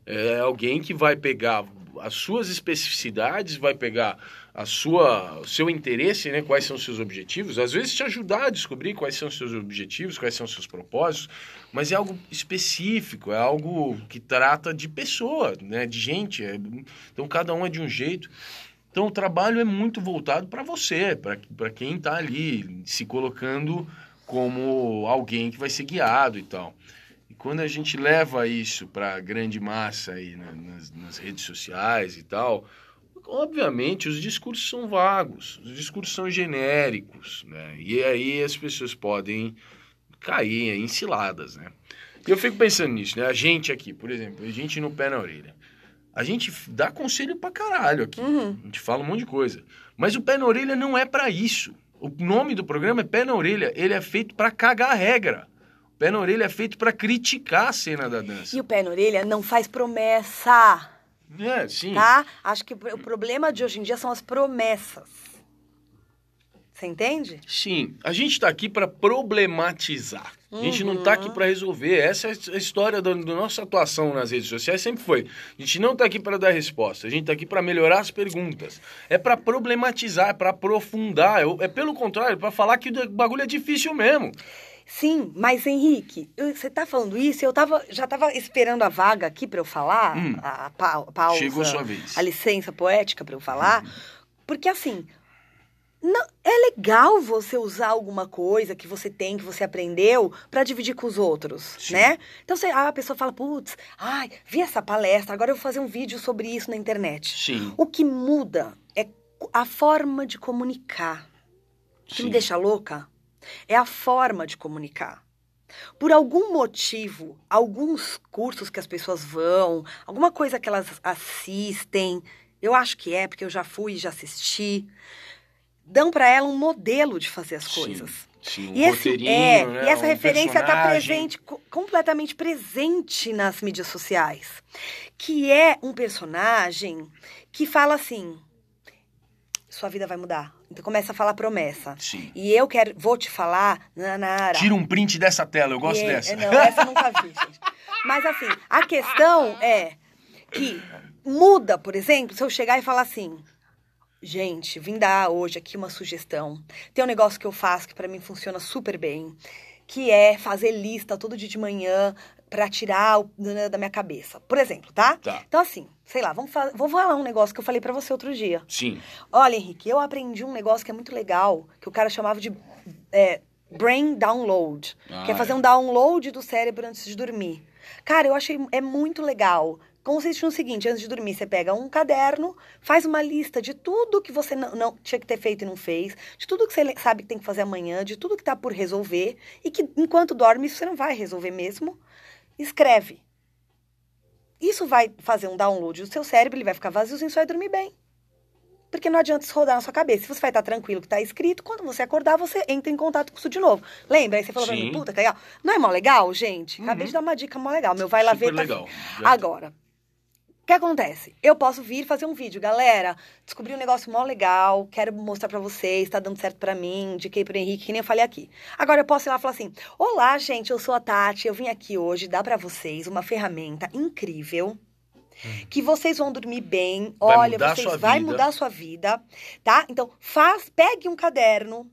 É alguém que vai pegar as suas especificidades, vai pegar a sua, o seu interesse, né? Quais são os seus objetivos. Às vezes te ajudar a descobrir quais são os seus objetivos, quais são os seus propósitos, mas é algo específico, é algo que trata de pessoa, né? De gente. É- então cada um é de um jeito. Então o trabalho é muito voltado para você, para quem está ali se colocando como alguém que vai ser guiado e tal. Quando a gente leva isso para a grande massa aí na- nas, nas redes sociais e tal, obviamente os discursos são vagos, os discursos são genéricos, né? E aí as pessoas podem cair em ciladas, né? E eu fico pensando nisso, né? A gente aqui, por exemplo, a gente no pé na orelha. A gente dá conselho pra caralho aqui. Uhum. A gente fala um monte de coisa. Mas o pé na orelha não é pra isso. O nome do programa é Pé na Orelha. Ele é feito pra cagar a regra. O pé na orelha é feito pra criticar a cena da dança. E o pé na orelha não faz promessa, É, sim. tá? Acho que o problema de hoje em dia são as promessas. Você entende? Sim, a gente está aqui para problematizar. A gente não está aqui para resolver. Essa é a história da, da nossa atuação nas redes sociais sempre foi. A gente não está aqui para dar resposta. A gente está aqui para melhorar as perguntas. É para problematizar, é para aprofundar. É, é pelo contrário, para falar que o bagulho é difícil mesmo. Sim, mas Henrique, você tá falando isso, eu tava, já tava esperando a vaga aqui para eu falar, Hum. a, a pa- pausa, Chegou sua vez. a licença poética para eu falar, porque assim, não, é legal você usar alguma coisa que você tem, que você aprendeu, para dividir com os outros, Sim. né? Então você, a pessoa fala, putz, ai, vi essa palestra, agora eu vou fazer um vídeo sobre isso na internet. Sim. O que muda é a forma de comunicar. O que me Sim. deixa louca é a forma de comunicar. Por algum motivo, alguns cursos que as pessoas vão, alguma coisa que elas assistem, eu acho que é, porque eu já fui e já assisti, dão para ela um modelo de fazer as Sim. coisas. Sim, um E, esse, roteirinho, é, né? e essa um referência está presente, co- completamente presente nas mídias sociais. Que é um personagem que fala assim: sua vida vai mudar. Então começa a falar promessa. Sim. E eu quero, vou te falar, Nanara. Tira um print dessa tela, eu gosto E- dessa. Não, essa eu nunca vi, gente. Mas assim, a questão é que muda, por exemplo, se eu chegar e falar assim. Gente, vim dar hoje aqui uma sugestão. Tem um negócio que eu faço que pra mim funciona super bem, que é fazer lista todo dia de manhã pra tirar o, da minha cabeça. Por exemplo, tá? Tá. Então assim, sei lá, vamos fa- vou falar um negócio que eu falei pra você outro dia. Sim. Olha, Henrique, eu aprendi um negócio que é muito legal, que o cara chamava de é, brain download. Ah, que é fazer é. um download do cérebro antes de dormir. Cara, eu achei é muito legal. Consiste no seguinte, antes de dormir, você pega um caderno, faz uma lista de tudo que você não, não tinha que ter feito e não fez, de tudo que você sabe que tem que fazer amanhã, de tudo que tá por resolver, e que enquanto dorme, isso você não vai resolver mesmo. Escreve. Isso vai fazer um download do seu cérebro, ele vai ficar vaziozinho, você vai dormir bem. Porque não adianta isso rodar na sua cabeça. Se você vai estar tranquilo que está escrito, quando você acordar, você entra em contato com isso de novo. Lembra? Aí você falou pra mim, Sim. puta, que legal. Não é mó legal, gente? Acabei Uhum. de dar uma dica mó legal. Meu vai lá Super ver. tá- legal. Agora, que acontece? Eu posso vir fazer um vídeo, galera. Descobri um negócio mó legal, quero mostrar para vocês, tá dando certo para mim, indiquei pro Henrique, que nem eu falei aqui. Agora eu posso ir lá e falar assim: Olá, gente, eu sou a Tati, eu vim aqui hoje dar para vocês uma ferramenta incrível hum. que vocês vão dormir bem. Vai Olha, vocês vai mudar a sua vida, tá? Então, faz, pegue um caderno,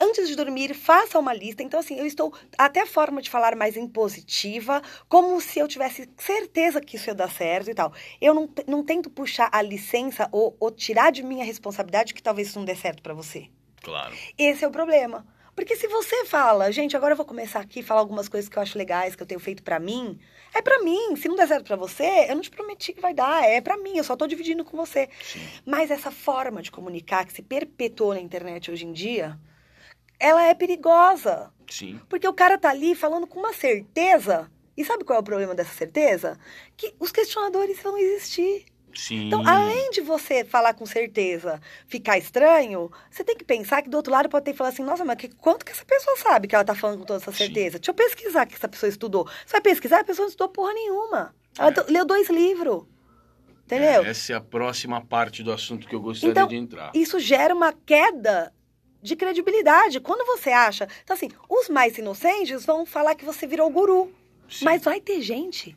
Antes de dormir, faça uma lista. Então, assim, eu estou até a forma de falar mais impositiva, como se eu tivesse certeza que isso ia dar certo e tal. Eu não, não tento puxar a licença ou, ou tirar de mim a responsabilidade que talvez isso não dê certo para você. Claro. Esse é o problema. Porque se você fala, gente, agora eu vou começar aqui a falar algumas coisas que eu acho legais, que eu tenho feito para mim, é para mim. Se não der certo para você, eu não te prometi que vai dar, é para mim, eu só tô dividindo com você. Sim. Mas essa forma de comunicar que se perpetuou na internet hoje em dia, ela é perigosa. Sim. Porque o cara tá ali falando com uma certeza. E sabe qual é o problema dessa certeza? Que os questionadores vão existir. Sim. Então, além de você falar com certeza, ficar estranho, você tem que pensar que do outro lado pode ter que falar assim, nossa, mas que, quanto que essa pessoa sabe que ela tá falando com toda essa certeza? Sim. Deixa eu pesquisar que essa pessoa estudou. Você vai pesquisar, a pessoa não estudou porra nenhuma. Ela é. leu dois livros. Entendeu? É, essa é a próxima parte do assunto que eu gostaria então, de entrar. Isso gera uma queda de credibilidade. Quando você acha. Então, assim, os mais inocentes vão falar que você virou guru. Sim. Mas vai ter gente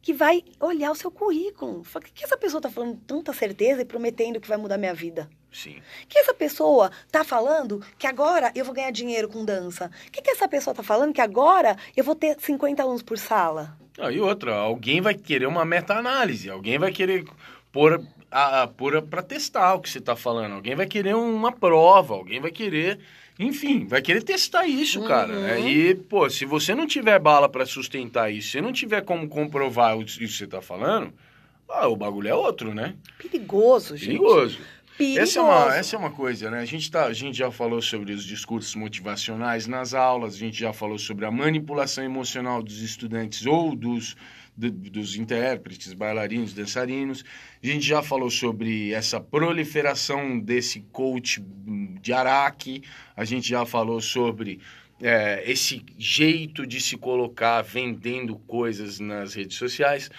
que vai olhar o seu currículo. Fala, o que essa pessoa está falando tanta certeza e prometendo que vai mudar minha vida? Sim. que essa pessoa tá falando que agora eu vou ganhar dinheiro com dança? O que, que essa pessoa tá falando que agora eu vou ter 50 alunos por sala? Ah, e outra, alguém vai querer uma meta-análise, alguém vai querer pôr a, a para testar o que você está falando. Alguém vai querer uma prova, alguém vai querer, enfim, vai querer testar isso, uhum. cara. Aí, pô, se você não tiver bala para sustentar isso, se não tiver como comprovar isso que você está falando, ah, o bagulho é outro, né? Perigoso, gente. Perigoso. Perigoso. Essa é, uma, essa é uma coisa, né? A gente, tá, a gente já falou sobre os discursos motivacionais nas aulas, a gente já falou sobre a manipulação emocional dos estudantes ou dos do, dos intérpretes, bailarinos, dançarinos. A gente já falou sobre essa proliferação desse coach de Araque, a gente já falou sobre é, esse jeito de se colocar vendendo coisas nas redes sociais.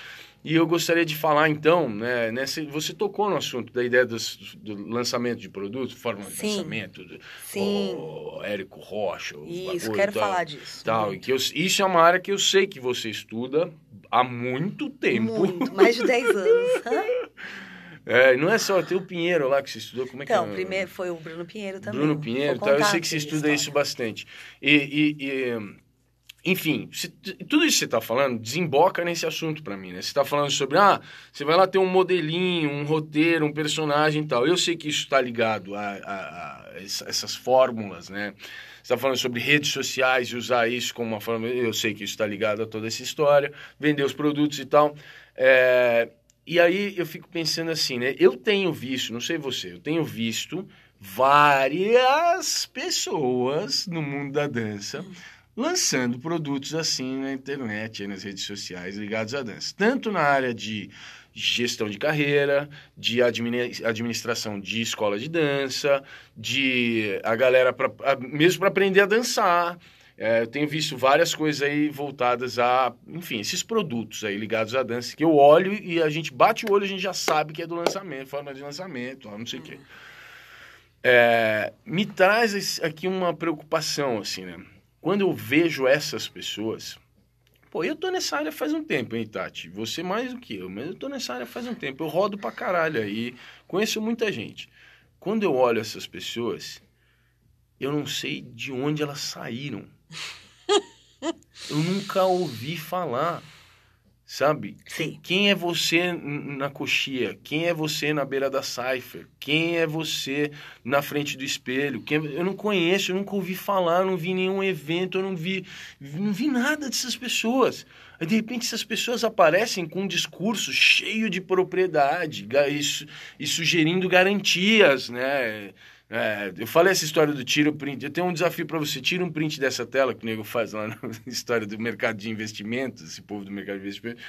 E eu gostaria de falar, então, né, nessa, você tocou no assunto da ideia dos, do lançamento de produtos, forma de Sim. lançamento, do, Sim. O Érico Rocha. Isso, quero tal, falar disso. Tal, e que eu, isso é uma área que eu sei que você estuda há muito tempo. Muito, mais de 10 anos. É, não é só, tem o Pinheiro lá que você estudou, como é então, que é? Então, primeiro foi o Bruno Pinheiro também. Bruno Pinheiro, tá, eu sei que você estuda isso bastante. E, e, e enfim, se, tudo isso que você está falando desemboca nesse assunto para mim, né? Você está falando sobre, ah, você vai lá ter um modelinho, um roteiro, um personagem e tal. Eu sei que isso está ligado a, a, a, essas fórmulas, né? Você está falando sobre redes sociais e usar isso como uma forma. Eu sei que isso está ligado a toda essa história, vender os produtos e tal. É, e aí eu fico pensando assim, né? Eu tenho visto, não sei você, eu tenho visto várias pessoas no mundo da dança lançando produtos assim na internet, nas redes sociais ligados à dança. Tanto na área de gestão de carreira, de administração de escola de dança, de a galera pra, mesmo para aprender a dançar. É, eu tenho visto várias coisas aí voltadas a, enfim, esses produtos aí ligados à dança que eu olho e a gente bate o olho, a gente já sabe que é do lançamento, forma de lançamento, não sei o quê. É, me traz aqui uma preocupação, assim, né? Quando eu vejo essas pessoas, Pô, eu tô nessa área faz um tempo, hein, Tati? Você mais do que eu, mas eu tô nessa área faz um tempo. Eu rodo pra caralho aí, conheço muita gente. Quando eu olho essas pessoas, eu não sei de onde elas saíram. eu nunca ouvi falar. Sabe? Sim. Quem é você na coxia? Quem é você na beira da cipher? Quem é você na frente do espelho? Quem... Eu não conheço, eu nunca ouvi falar, não vi nenhum evento, eu não vi, não vi nada dessas pessoas. Aí, de repente, essas pessoas aparecem com um discurso cheio de propriedade e, e sugerindo garantias, né? É, eu falei essa história do tiro print. Eu tenho um desafio para você. Tira um print dessa tela que o nego faz lá na história do mercado de investimentos, esse povo do mercado de investimentos.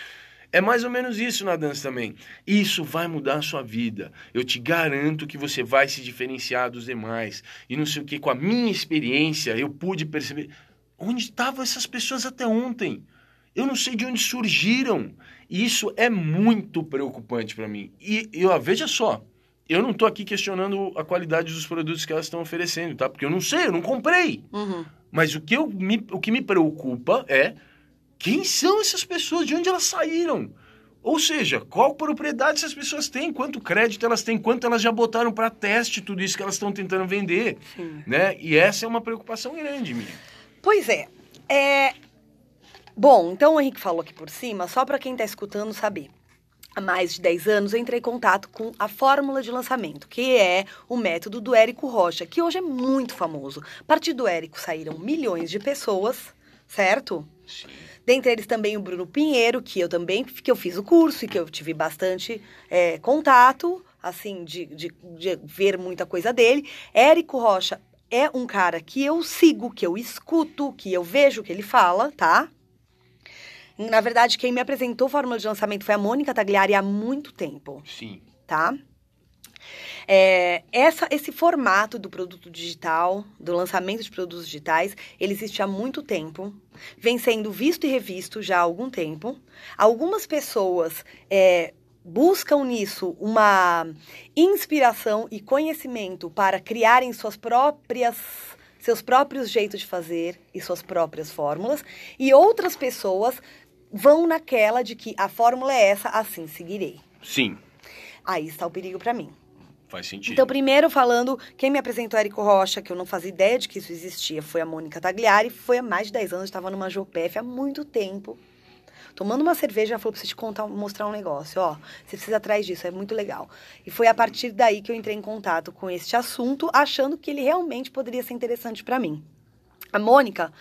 É mais ou menos isso na dança também. Isso vai mudar a sua vida. Eu te garanto que você vai se diferenciar dos demais. E não sei o que, com a minha experiência, eu pude perceber onde estavam essas pessoas até ontem. Eu não sei de onde surgiram. E isso é muito preocupante para mim. E, e ó, veja só, eu não estou aqui questionando a qualidade dos produtos que elas estão oferecendo, tá? Porque eu não sei, eu não comprei. Uhum. Mas o que, eu me, o que me preocupa é quem são essas pessoas, de onde elas saíram. Ou seja, qual propriedade essas pessoas têm, quanto crédito elas têm, quanto elas já botaram para teste tudo isso que elas estão tentando vender, Sim. né? E essa é uma preocupação grande minha. Pois é. é. Bom, então o Henrique falou aqui por cima, só para quem está escutando saber. Há mais de 10 anos entrei em contato com a fórmula de lançamento, que é o método do Érico Rocha, que hoje é muito famoso. A partir do Érico saíram milhões de pessoas, certo? Sim. Dentre eles também o Bruno Pinheiro, que eu também que eu fiz o curso e que eu tive bastante é, contato, assim, de, de, de ver muita coisa dele. Érico Rocha é um cara que eu sigo, que eu escuto, que eu vejo o que ele fala, tá? Na verdade, quem me apresentou a fórmula de lançamento foi a Mônica Tagliari há muito tempo, Sim. tá? É, essa, esse formato do produto digital, do lançamento de produtos digitais, ele existe há muito tempo, vem sendo visto e revisto já há algum tempo. Algumas pessoas é, buscam nisso uma inspiração e conhecimento para criarem suas próprias seus próprios jeitos de fazer e suas próprias fórmulas, e outras pessoas vão naquela de que a fórmula é essa, assim seguirei. Sim, Aí está o perigo para mim. faz sentido. Então, primeiro falando, quem me apresentou Érico Rocha, que eu não fazia ideia de que isso existia, foi a Mônica Tagliari. Foi há mais de 10 anos, estava numa Jopef há muito tempo. Tomando uma cerveja, ela falou, preciso te contar, mostrar um negócio, ó. Você precisa atrás disso, é muito legal. E foi a partir daí que eu entrei em contato com este assunto, achando que ele realmente poderia ser interessante para mim. A Mônica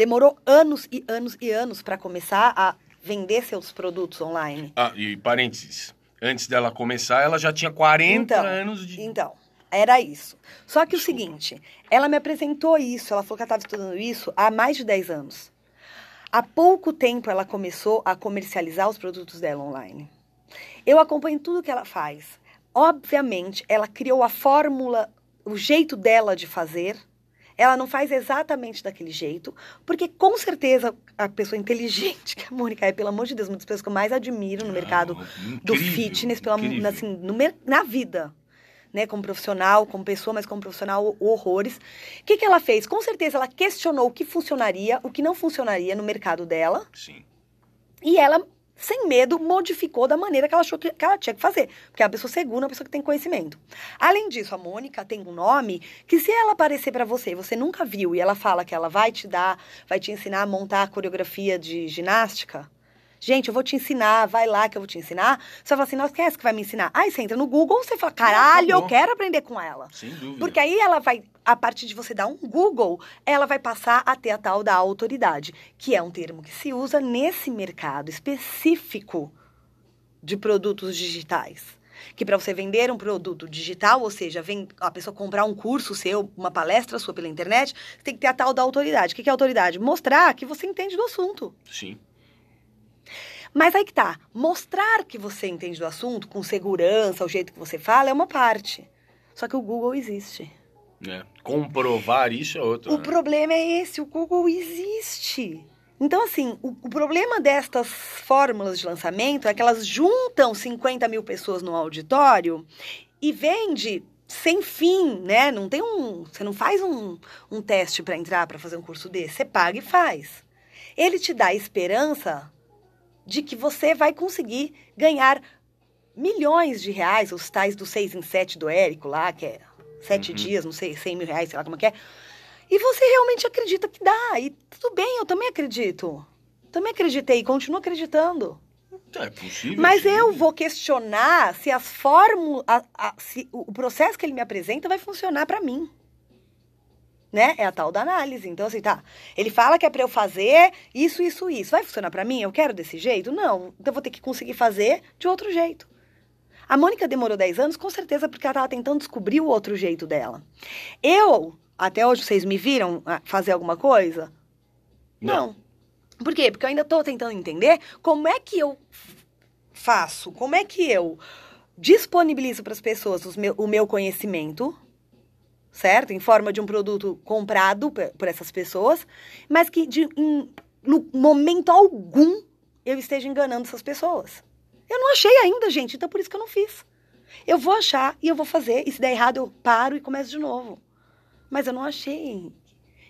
demorou anos e anos e anos para começar a vender seus produtos online. Ah, e parênteses. Antes dela começar, ela já tinha 40 Então, anos de. Então, era isso. Só que o Desculpa. seguinte, ela me apresentou isso, ela falou que ela estava estudando isso há mais de 10 anos. Há pouco tempo ela começou a comercializar os produtos dela online. Eu acompanho tudo que ela faz. Obviamente, ela criou a fórmula, o jeito dela de fazer. Ela não faz exatamente daquele jeito, porque com certeza a pessoa inteligente que a Mônica é, pelo amor de Deus, uma das pessoas que eu mais admiro no mercado Ah, do incrível, fitness, pela, assim, no na vida. Né, como profissional, como pessoa, mas como profissional, horrores. O que, que ela fez? Com certeza ela questionou o que funcionaria, o que não funcionaria no mercado dela, Sim. e ela, sem medo, modificou da maneira que ela achou que, que ela tinha que fazer. Porque é uma pessoa segura, uma pessoa que tem conhecimento. Além disso, a Mônica tem um nome que, se ela aparecer pra você e você nunca viu, e ela fala que ela vai te dar, vai te ensinar a montar a coreografia de ginástica. Gente, eu vou te ensinar, vai lá que eu vou te ensinar. Você vai falar assim, nossa, quem é essa que vai me ensinar? Aí você entra no Google, você fala, caralho, eu quero aprender com ela. Sem dúvida. Porque aí ela vai, a partir de você dar um Google, ela vai passar a ter a tal da autoridade, que é um termo que se usa nesse mercado específico de produtos digitais. Que para você vender um produto digital, ou seja, vem a pessoa comprar um curso seu, uma palestra sua pela internet, você tem que ter a tal da autoridade. O que é autoridade? Mostrar que você entende do assunto. Sim. Mas aí que tá. Mostrar que você entende do assunto, com segurança, o jeito que você fala, é uma parte. Só que o Google existe. Né? Comprovar isso é outro. O né? problema é esse, o Google existe. Então, assim, o, o problema destas fórmulas de lançamento é que elas juntam 50 mil pessoas no auditório e vende sem fim, né? Não tem um. Você não faz um, um teste para entrar para fazer um curso desse. Você paga e faz. Ele te dá a esperança de que você vai conseguir ganhar milhões de reais, os tais do 6 em 7 do Érico lá, que é sete Uhum. dias, não sei, 100 mil reais, sei lá como é que é. E você realmente acredita que dá. E tudo bem, eu também acredito. Também acreditei, continuo acreditando. É possível. Mas sim. eu vou questionar se as fórmulas, a- a- se o processo que ele me apresenta vai funcionar pra mim. Né? É a tal da análise. Então, assim, tá. Ele fala que é pra eu fazer isso, isso, isso. Vai funcionar pra mim? Eu quero desse jeito? Não. Então, eu vou ter que conseguir fazer de outro jeito. A Mônica demorou 10 anos, com certeza, porque ela estava tentando descobrir o outro jeito dela. Eu, até hoje, vocês me viram ah, fazer alguma coisa? Não. Por quê? Porque eu ainda estou tentando entender como é que eu faço, como é que eu disponibilizo para as pessoas meu- o meu conhecimento, certo? Em forma de um produto comprado por essas pessoas, mas que de- em no momento algum, eu esteja enganando essas pessoas. Eu não achei ainda, gente, então por isso que eu não fiz. Eu vou achar e eu vou fazer, e se der errado, eu paro e começo de novo. Mas eu não achei.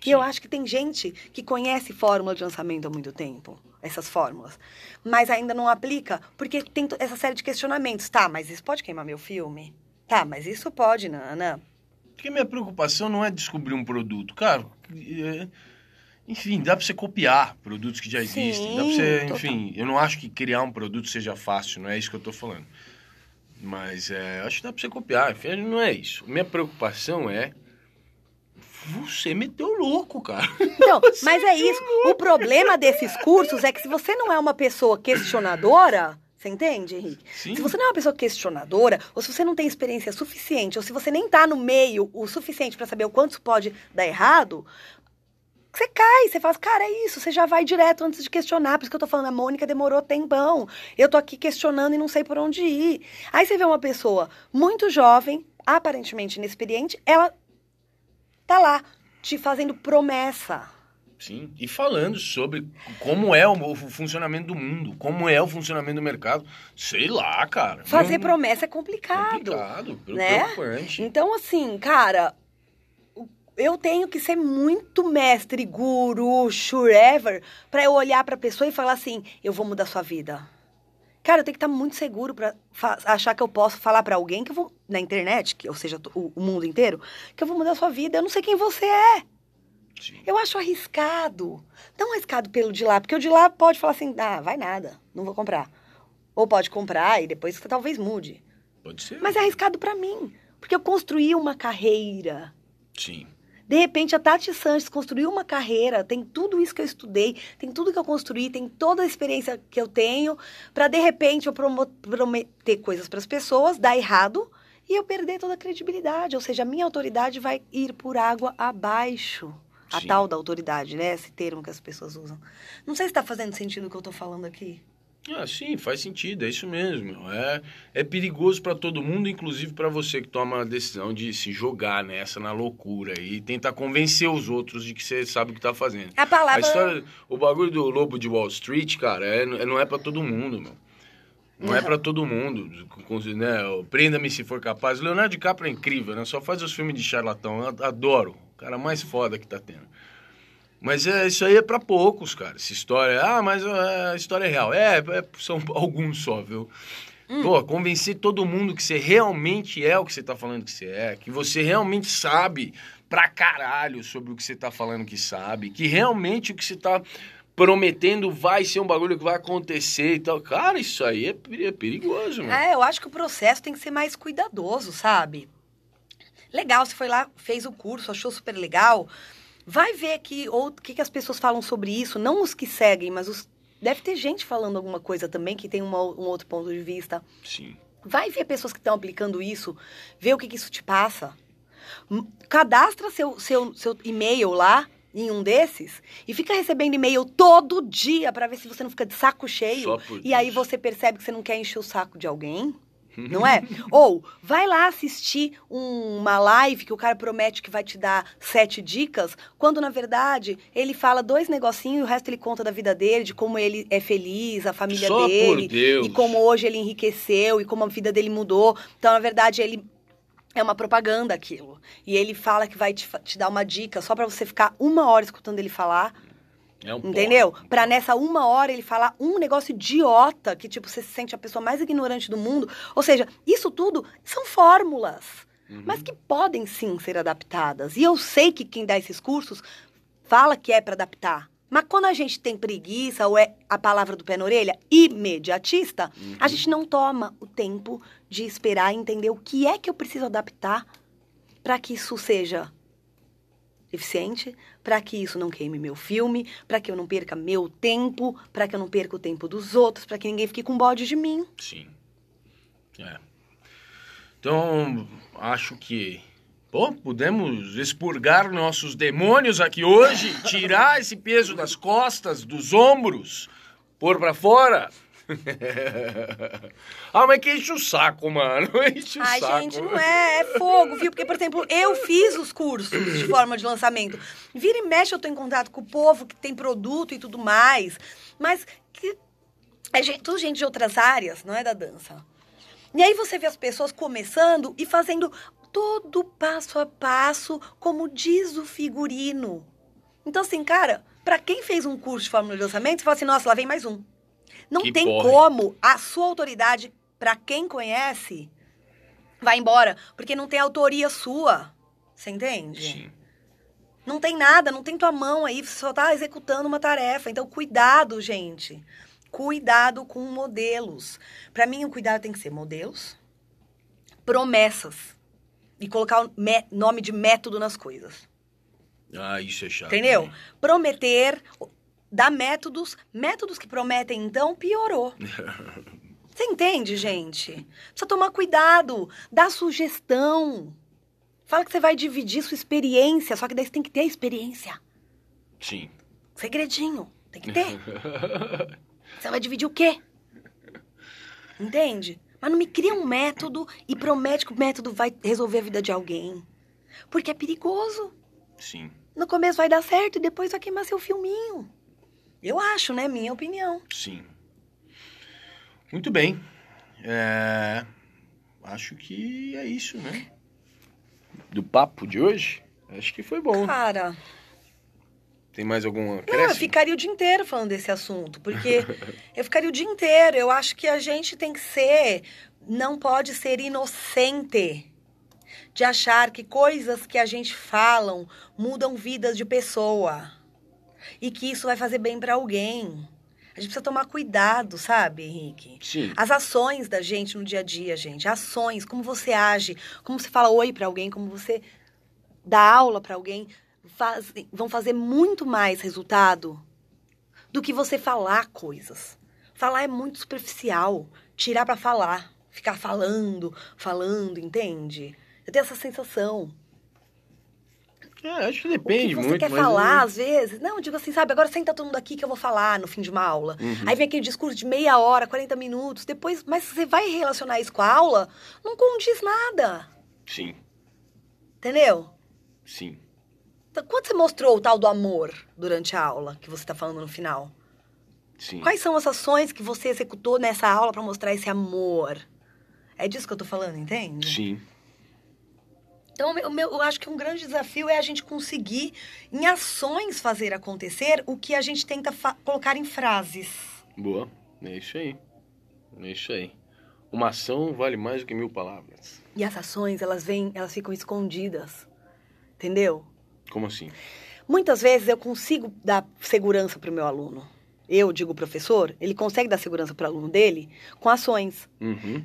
E eu acho que tem gente que conhece fórmula de lançamento há muito tempo, essas fórmulas, mas ainda não aplica, porque tem essa série de questionamentos. Tá, mas isso pode queimar meu filme? Tá, mas isso pode, Nana. Porque minha preocupação não é descobrir um produto. Cara, é... enfim, dá pra você copiar produtos que já existem. Sim, dá pra você, total. enfim, eu não acho que criar um produto seja fácil, não é isso que eu tô falando. Mas é, acho que dá pra você copiar, enfim, não é isso. Minha preocupação é você meteu louco, cara. Não, mas é isso. O problema desses cursos é que se você não é uma pessoa questionadora, você entende, Henrique? Sim. Se você não é uma pessoa questionadora, ou se você não tem experiência suficiente, ou se você nem tá no meio o suficiente para saber o quanto isso pode dar errado, você cai, você fala, cara, é isso, você já vai direto antes de questionar. Por isso que eu tô falando, a Mônica demorou tempão. Eu tô aqui questionando e não sei por onde ir. Aí você vê uma pessoa muito jovem, aparentemente inexperiente, ela tá lá te fazendo promessa. Sim, e falando sobre como é o, funcionamento do mundo, como é o funcionamento do mercado. Sei lá, cara. Fazer Não- promessa é complicado. Complicado, né? preocupante. Então, assim, cara, eu tenho que ser muito mestre, guru, surever, pra eu olhar pra pessoa e falar assim: eu vou mudar sua vida. Cara, eu tenho que estar muito seguro pra fa- achar que eu posso falar pra alguém que eu vou. na internet, que, ou seja, o, o mundo inteiro, que eu vou mudar sua vida. Eu não sei quem você é. Sim. Eu acho arriscado. Não arriscado pelo de lá, porque o de lá pode falar assim: ah, vai nada, não vou comprar. Ou pode comprar e depois você talvez mude. Pode ser. Mas é arriscado pra mim, porque eu construí uma carreira. Sim. De repente, a Tati Sanches construiu uma carreira, tem tudo isso que eu estudei, tem tudo que eu construí, tem toda a experiência que eu tenho, pra de repente eu prometer coisas pras pessoas, dar errado e eu perder toda a credibilidade. Ou seja, a minha autoridade vai ir por água abaixo. A Sim. tal da autoridade, né? Esse termo que as pessoas usam. Não sei se tá fazendo sentido o que eu tô falando aqui. Ah, sim, faz sentido, é isso mesmo. É, é perigoso pra todo mundo, inclusive pra você que toma a decisão de se jogar nessa, na loucura e tentar convencer os outros de que você sabe o que tá fazendo. A palavra. A história, o bagulho do lobo de Wall Street, cara, é, não é pra todo mundo, meu. Não é Uhum. pra todo mundo, né? Prenda-me se for capaz. Leonardo DiCaprio é incrível, né? Só faz os filmes de charlatão. Eu adoro. O cara mais foda que tá tendo. Mas é, isso aí é pra poucos, cara. Essa história. Ah, mas é, a história é real. É, é, são alguns só, viu? Pô, convencer todo mundo que você realmente é o que você tá falando que você é, que você realmente sabe pra caralho sobre o que você tá falando que sabe, que realmente o que você tá prometendo vai ser um bagulho que vai acontecer e tal. Cara, isso aí é, é perigoso, mano. É, eu acho que o processo tem que ser mais cuidadoso, sabe? Legal, você foi lá, fez o curso, achou super legal. Vai ver que o que, que as pessoas falam sobre isso, não os que seguem, mas os. Deve ter gente falando alguma coisa também que tem uma- um outro ponto de vista. Sim. Vai ver pessoas que estão aplicando isso, vê o que, que isso te passa. Cadastra seu, seu, seu e-mail lá em um desses e fica recebendo e-mail todo dia para ver se você não fica de saco cheio. E aí você percebe que você não quer encher o saco de alguém. Não é? Ou vai lá assistir um- uma live que o cara promete que vai te dar sete dicas, quando na verdade ele fala dois negocinhos e o resto ele conta da vida dele, de como ele é feliz, a família Só dele, e como hoje ele enriqueceu e como a vida dele mudou. Então, na verdade, ele é uma propaganda aquilo. E ele fala que vai te, te dar uma dica só pra você ficar uma hora escutando ele falar. É um Entendeu? porre. Pra nessa uma hora ele falar um negócio idiota que, tipo, você se sente a pessoa mais ignorante do mundo. Ou seja, isso tudo são fórmulas, Uhum. mas que podem sim ser adaptadas. E eu sei que quem dá esses cursos fala que é pra adaptar. Mas quando a gente tem preguiça, ou é a palavra do pé na orelha, imediatista, a gente não toma o tempo de esperar entender o que é que eu preciso adaptar para que isso seja eficiente, para que isso não queime meu filme, para que eu não perca meu tempo, para que eu não perca o tempo dos outros, para que ninguém fique com bode de mim. Sim. É. Então, acho que. Pô, pudemos expurgar nossos demônios aqui hoje, tirar esse peso das costas, dos ombros, pôr pra fora. ah, mas que enche o saco, mano. Enche o Ai, saco. gente, não é, é fogo, viu? Porque, por exemplo, eu fiz os cursos de forma de lançamento. Vira e mexe, eu tô em contato com o povo que tem produto e tudo mais. Mas que é gente, tudo gente de outras áreas, não é da dança. E aí você vê as pessoas começando e fazendo todo passo a passo, como diz o figurino. Então, assim, cara, pra quem fez um curso de fórmula de lançamento, você fala assim, nossa, lá vem mais um. Não Que tem porre. como a sua autoridade, pra quem conhece, vai embora, porque não tem autoria sua. Você entende? Sim. Não tem nada, não tem tua mão aí, você só tá executando uma tarefa. Então, cuidado, gente. Cuidado com modelos. Pra mim, o cuidado tem que ser modelos, promessas e colocar o me- nome de método nas coisas. Ah, isso é chato. Entendeu? né? Prometer, dar métodos, métodos que prometem, então, piorou. Você entende, gente? Precisa tomar cuidado, dá sugestão. Fala que você vai dividir sua experiência, só que daí você tem que ter a experiência. Sim. Segredinho, tem que ter. Você vai dividir o quê? Entende? Mas não me cria um método e promete que o método vai resolver a vida de alguém. Porque é perigoso. Sim. No começo vai dar certo e depois vai queimar seu filminho. Eu acho, né? Minha opinião. Sim. Muito bem. É, Acho que é isso, né? Do papo de hoje? Acho que foi bom. Cara, Tem mais alguma não, eu ficaria o dia inteiro falando desse assunto. Porque eu ficaria o dia inteiro. Eu acho que a gente tem que ser. Não pode ser inocente de achar que coisas que a gente falam mudam vidas de pessoa. E que isso vai fazer bem pra alguém. A gente precisa tomar cuidado, sabe, Henrique? Sim. As ações da gente no dia a dia, gente. Ações, como você age, como você fala oi pra alguém, como você dá aula pra alguém, faz- vão fazer muito mais resultado do que você falar coisas. Falar é muito superficial. Tirar pra falar. Ficar falando, falando, entende? Eu tenho essa sensação. É, acho que O depende que você muito. quer falar, eu- às vezes. Não, digo assim, sabe? Agora senta todo mundo aqui que eu vou falar no fim de uma aula. Uhum. Aí vem aquele discurso de meia hora, 40 minutos. Depois, mas você vai relacionar isso com a aula, não condiz nada. Sim, Entendeu? sim. Então, quando você mostrou o tal do amor durante a aula, que você está falando no final? Sim. Quais são as ações que você executou nessa aula para mostrar esse amor? É disso que eu tô falando, entende? Sim. Então, o meu- eu acho que um grande desafio é a gente conseguir, em ações, fazer acontecer o que a gente tenta colocar em frases. Boa. É isso aí. É isso aí. Uma ação vale mais do que mil palavras. E as ações, elas vêm, elas ficam escondidas. Entendeu? Como assim? Muitas vezes eu consigo dar segurança para o meu aluno. Eu, digo professor, ele consegue dar segurança para o aluno dele com ações. Uhum.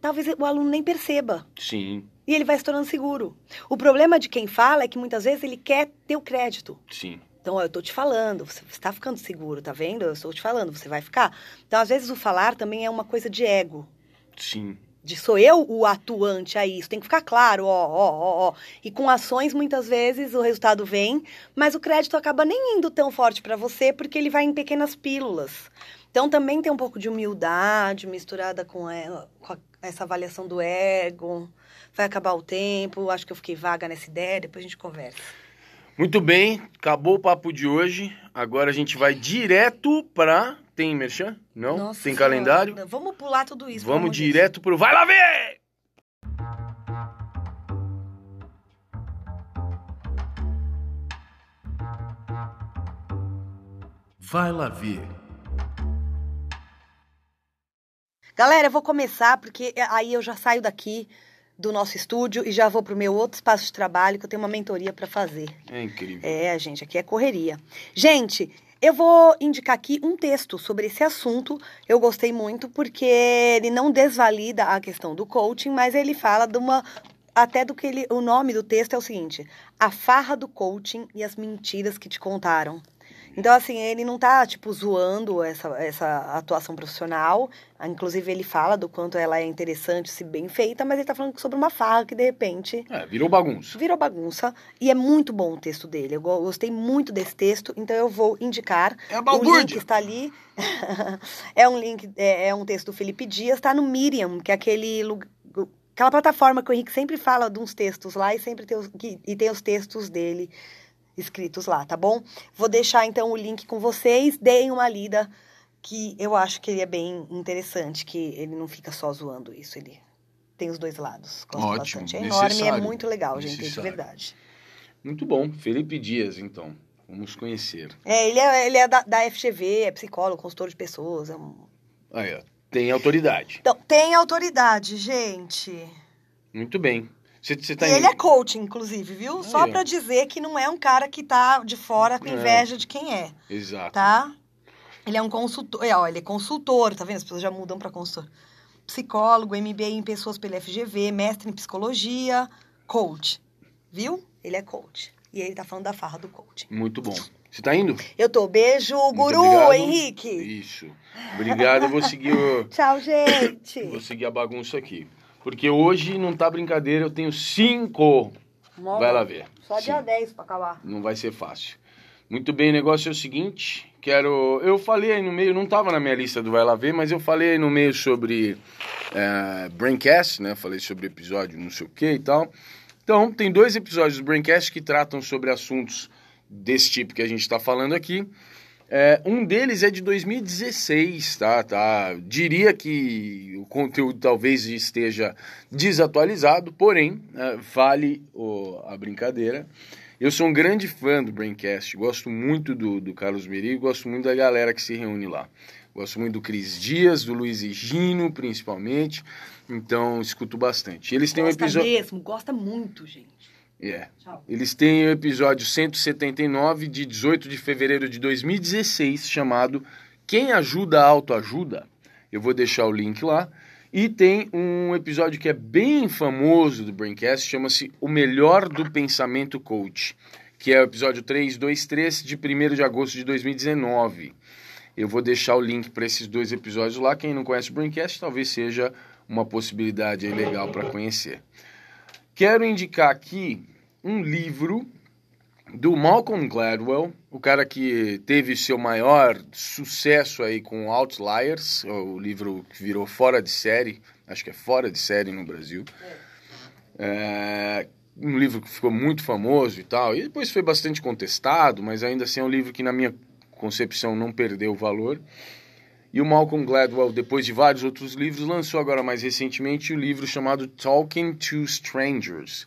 Talvez o aluno nem perceba. Sim, E ele vai se tornando seguro. O problema de quem fala é que muitas vezes ele quer ter o crédito. sim. Então, ó, eu tô te falando, você está ficando seguro, tá vendo? Eu estou te falando, você vai ficar. Então, às vezes, o falar também é uma coisa de ego. Sim. De sou eu o atuante a isso. Tem que ficar claro, ó, ó, ó, ó. E com ações, muitas vezes, o resultado vem, mas o crédito acaba nem indo tão forte para você, porque ele vai em pequenas pílulas. Então, também tem um pouco de humildade misturada com, ela, com a- essa avaliação do ego. Vai acabar o tempo, acho que eu fiquei vaga nessa ideia, depois a gente conversa. Muito bem, acabou o papo de hoje. Agora a gente vai direto pra. Tem merchan? Não? Nossa Tem Senhora, calendário? Vamos pular tudo isso. Vamos direto pro. Vai lá ver! Vai lá ver. Galera, eu vou começar porque aí eu já saio daqui do nosso estúdio e já vou pro meu outro espaço de trabalho que eu tenho uma mentoria para fazer. É incrível. É, gente, aqui é correria. Gente, eu vou indicar aqui um texto sobre esse assunto. Eu gostei muito porque ele não desvalida a questão do coaching, mas ele fala de uma até do que ele, o nome do texto é o seguinte: A farra do coaching e as mentiras que te contaram. Então, assim, ele não tá, tipo, zoando essa, essa atuação profissional. Ah, Inclusive, ele fala do quanto ela é interessante, se bem feita, mas ele tá falando sobre uma farra que, de repente, É, virou bagunça. virou bagunça. E é muito bom o texto dele. Eu go- gostei muito desse texto, então eu vou indicar. É a o balbúrdia. link está ali. é um link, é, é um texto do Felipe Dias, tá no Medium, que é aquele lugar. Aquela plataforma que o Henrique sempre fala de uns textos lá e sempre tem os, que- e tem os textos dele escritos lá, tá bom? Vou deixar então o link com vocês, deem uma lida, que eu acho que ele é bem interessante, que ele não fica só zoando isso, ele tem os dois lados. Gosto Ótimo, bastante. É enorme é muito legal, gente, de necessário. verdade. Muito bom. Felipe Dias, então. Vamos conhecer. É, ele é, ele é da, da FGV, é psicólogo, consultor de pessoas. é um- Aí, ó. Tem autoridade. Então, tem autoridade, gente. Muito bem. Você, você tá e em- ele é coach, inclusive, viu? Só pra dizer que não é um cara que tá de fora com É. inveja de quem é. Exato. tá? Ele é um consultor, é, ó, ele é consultor, tá vendo? As pessoas já mudam para consultor. Psicólogo, MBA em pessoas pela FGV, mestre em psicologia, coach. Viu? Ele é coach. E ele tá falando da farra do coach. Muito bom. Você tá indo? Eu tô. Beijo, guru. Henrique. Isso. Obrigado, eu vou seguir o... Tchau, gente. Vou seguir a bagunça aqui. Porque hoje não tá brincadeira, eu tenho cinco. Vai lá ver. Só dia Sim. 10 pra acabar. Não vai ser fácil. Muito bem, o negócio é o seguinte. Quero. Eu falei aí no meio, não tava na minha lista do Vai Lá Ver, mas eu falei aí no meio sobre eh, Braincast, né? Falei sobre episódio não sei o que e tal. Então, tem dois episódios do Braincast que tratam sobre assuntos desse tipo que a gente está falando aqui. É, um deles é de 2016, tá, tá? Diria que o conteúdo talvez esteja desatualizado, porém, é, vale o- a brincadeira. Eu sou um grande fã do Braincast, gosto muito do, do Carlos Merigo, gosto muito da galera que se reúne lá. Gosto muito do Cris Dias, do Luiz Egino, principalmente, então escuto bastante. Eles têm um Gosta episódio... mesmo, gosta muito, gente. É. Tchau. Eles têm o episódio 179 de 18 de fevereiro de 2016, chamado Quem Ajuda a Autoajuda. Eu vou deixar o link lá. E tem um episódio que é bem famoso do Braincast, chama-se O Melhor do Pensamento Coach, que é o episódio 323 de 1 de agosto de 2019. Eu vou deixar o link para esses dois episódios lá. Quem não conhece o Braincast, talvez seja uma possibilidade legal para conhecer. Quero indicar aqui um livro do Malcolm Gladwell, o cara que teve seu maior sucesso aí com Outliers, o livro que virou fora de série, acho que é fora de série no Brasil. É, um livro que ficou muito famoso e tal, e depois foi bastante contestado, mas ainda assim é um livro que na minha concepção não perdeu valor. E o Malcolm Gladwell, depois de vários outros livros, lançou agora mais recentemente o livro chamado Talking to Strangers.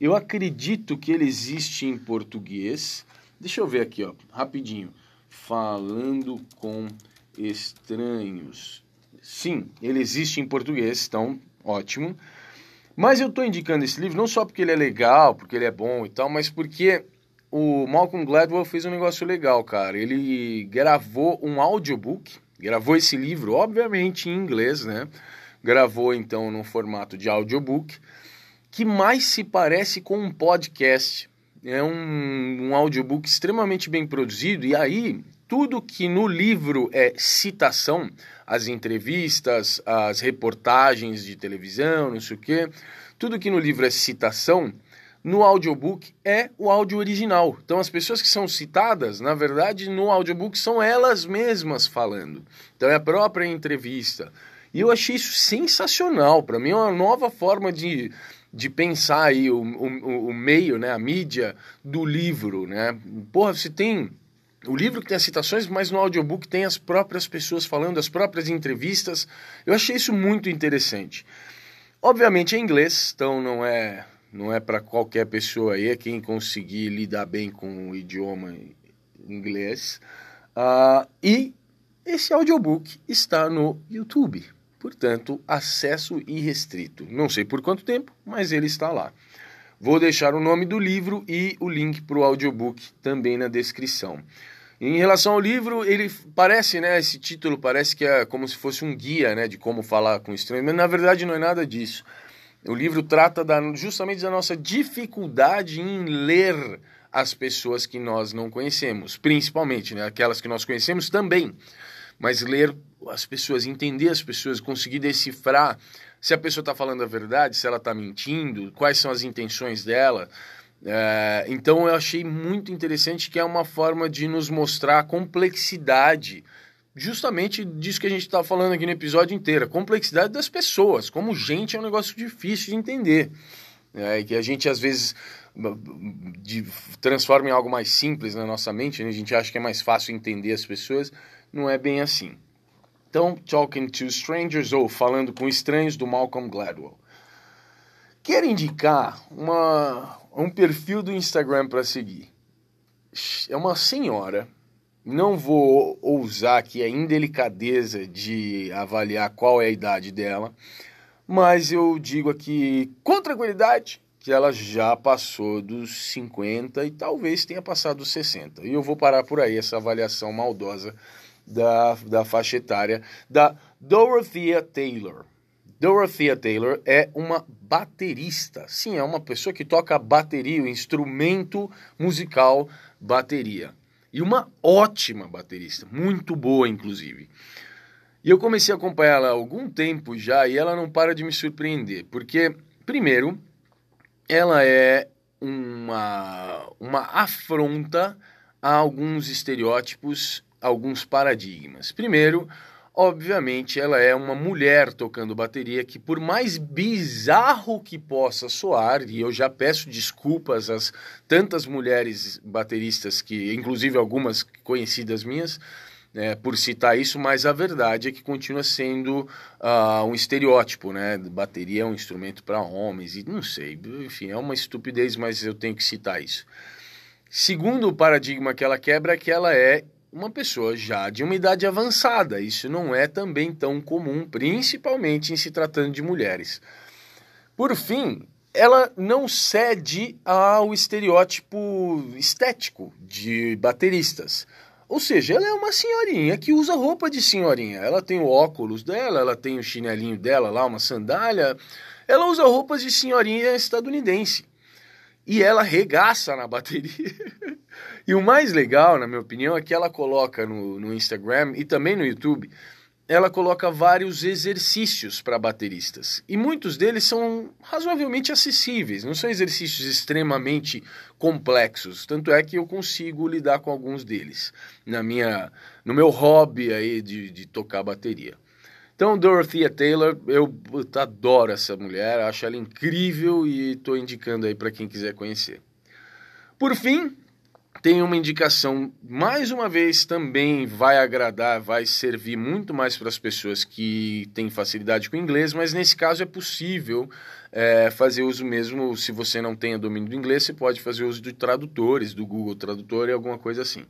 Eu acredito que ele existe em português. Deixa eu ver aqui, ó, rapidinho. Falando com estranhos. Sim, ele existe em português, então ótimo. Mas eu estou indicando esse livro não só porque ele é legal, porque ele é bom e tal, mas porque o Malcolm Gladwell fez um negócio legal, cara. Ele gravou um audiobook, gravou esse livro, obviamente em inglês, né? Gravou então num formato de audiobook, que mais se parece com um podcast. É um, um audiobook extremamente bem produzido, e aí tudo que no livro é citação, as entrevistas, as reportagens de televisão, não sei o quê, tudo que no livro é citação, no audiobook é o áudio original. Então as pessoas que são citadas, na verdade, no audiobook são elas mesmas falando. Então é a própria entrevista. E eu achei isso sensacional. Para mim é uma nova forma de, de pensar aí o, o, o meio, né, a mídia do livro, né? Porra, você tem o livro que tem as citações, mas no audiobook tem as próprias pessoas falando, as próprias entrevistas. Eu achei isso muito interessante. Obviamente é inglês, então não é não é para qualquer pessoa aí, é quem conseguir lidar bem com o idioma inglês. Uh, e esse audiobook está no YouTube, portanto, acesso irrestrito. Não sei por quanto tempo, mas ele está lá. Vou deixar o nome do livro e o link para o audiobook também na descrição. Em relação ao livro, ele parece, né, esse título parece que é como se fosse um guia, né, de como falar com estranhos, mas na verdade não é nada disso. O livro trata da, justamente da nossa dificuldade em ler as pessoas que nós não conhecemos, principalmente, né? Aquelas que nós conhecemos também. Mas ler as pessoas, entender as pessoas, conseguir decifrar se a pessoa está falando a verdade, se ela está mentindo, quais são as intenções dela. É, então eu achei muito interessante que é uma forma de nos mostrar a complexidade, justamente disso que a gente está falando aqui no episódio inteiro, a complexidade das pessoas, como gente é um negócio difícil de entender. É, que a gente às vezes de, transforma em algo mais simples na nossa mente, né? a gente acha que é mais fácil entender as pessoas, não é bem assim. Então, Talking to Strangers ou Falando com Estranhos do Malcolm Gladwell. Quero indicar uma, um perfil do Instagram para seguir. É uma senhora, não vou ousar aqui a indelicadeza de avaliar qual é a idade dela, mas eu digo aqui com tranquilidade que ela já passou dos 50 e talvez tenha passado dos 60. E eu vou parar por aí essa avaliação maldosa da, da faixa etária da Dorothea Taylor. Dorothea Taylor é uma baterista. Sim, é uma pessoa que toca bateria, o instrumento musical bateria. E uma ótima baterista, muito boa, inclusive. E eu comecei a acompanhar ela há algum tempo já e ela não para de me surpreender. Porque, primeiro, ela é uma, uma afronta a alguns estereótipos, alguns paradigmas. Primeiro, obviamente, ela é uma mulher tocando bateria que, por mais bizarro que possa soar, e eu já peço desculpas às tantas mulheres bateristas que, inclusive algumas conhecidas minhas, né, por citar isso, mas a verdade é que continua sendo uh, um estereótipo, né? Bateria é um instrumento para homens, e não sei, enfim, é uma estupidez, mas eu tenho que citar isso. Segundo o paradigma que ela quebra é que ela é uma pessoa já de uma idade avançada. Isso não é também tão comum, principalmente em se tratando de mulheres. Por fim, ela não cede ao estereótipo estético de bateristas. Ou seja, ela é uma senhorinha que usa roupa de senhorinha. Ela tem o óculos dela, ela tem o chinelinho dela lá, uma sandália. Ela usa roupas de senhorinha estadunidense. E ela regaça na bateria. e o mais legal, na minha opinião, é que ela coloca no, no Instagram e também no YouTube ela coloca vários exercícios para bateristas. E muitos deles são razoavelmente acessíveis, não são exercícios extremamente complexos. Tanto é que eu consigo lidar com alguns deles na minha, no meu hobby aí de, de tocar bateria. Então, Dorothea Taylor, eu adoro essa mulher, acho ela incrível e estou indicando aí para quem quiser conhecer. Por fim, tem uma indicação, mais uma vez, também vai agradar, vai servir muito mais para as pessoas que têm facilidade com inglês, mas nesse caso é possível é, fazer uso mesmo, se você não tem domínio do inglês, você pode fazer uso de tradutores, do Google Tradutor e alguma coisa assim.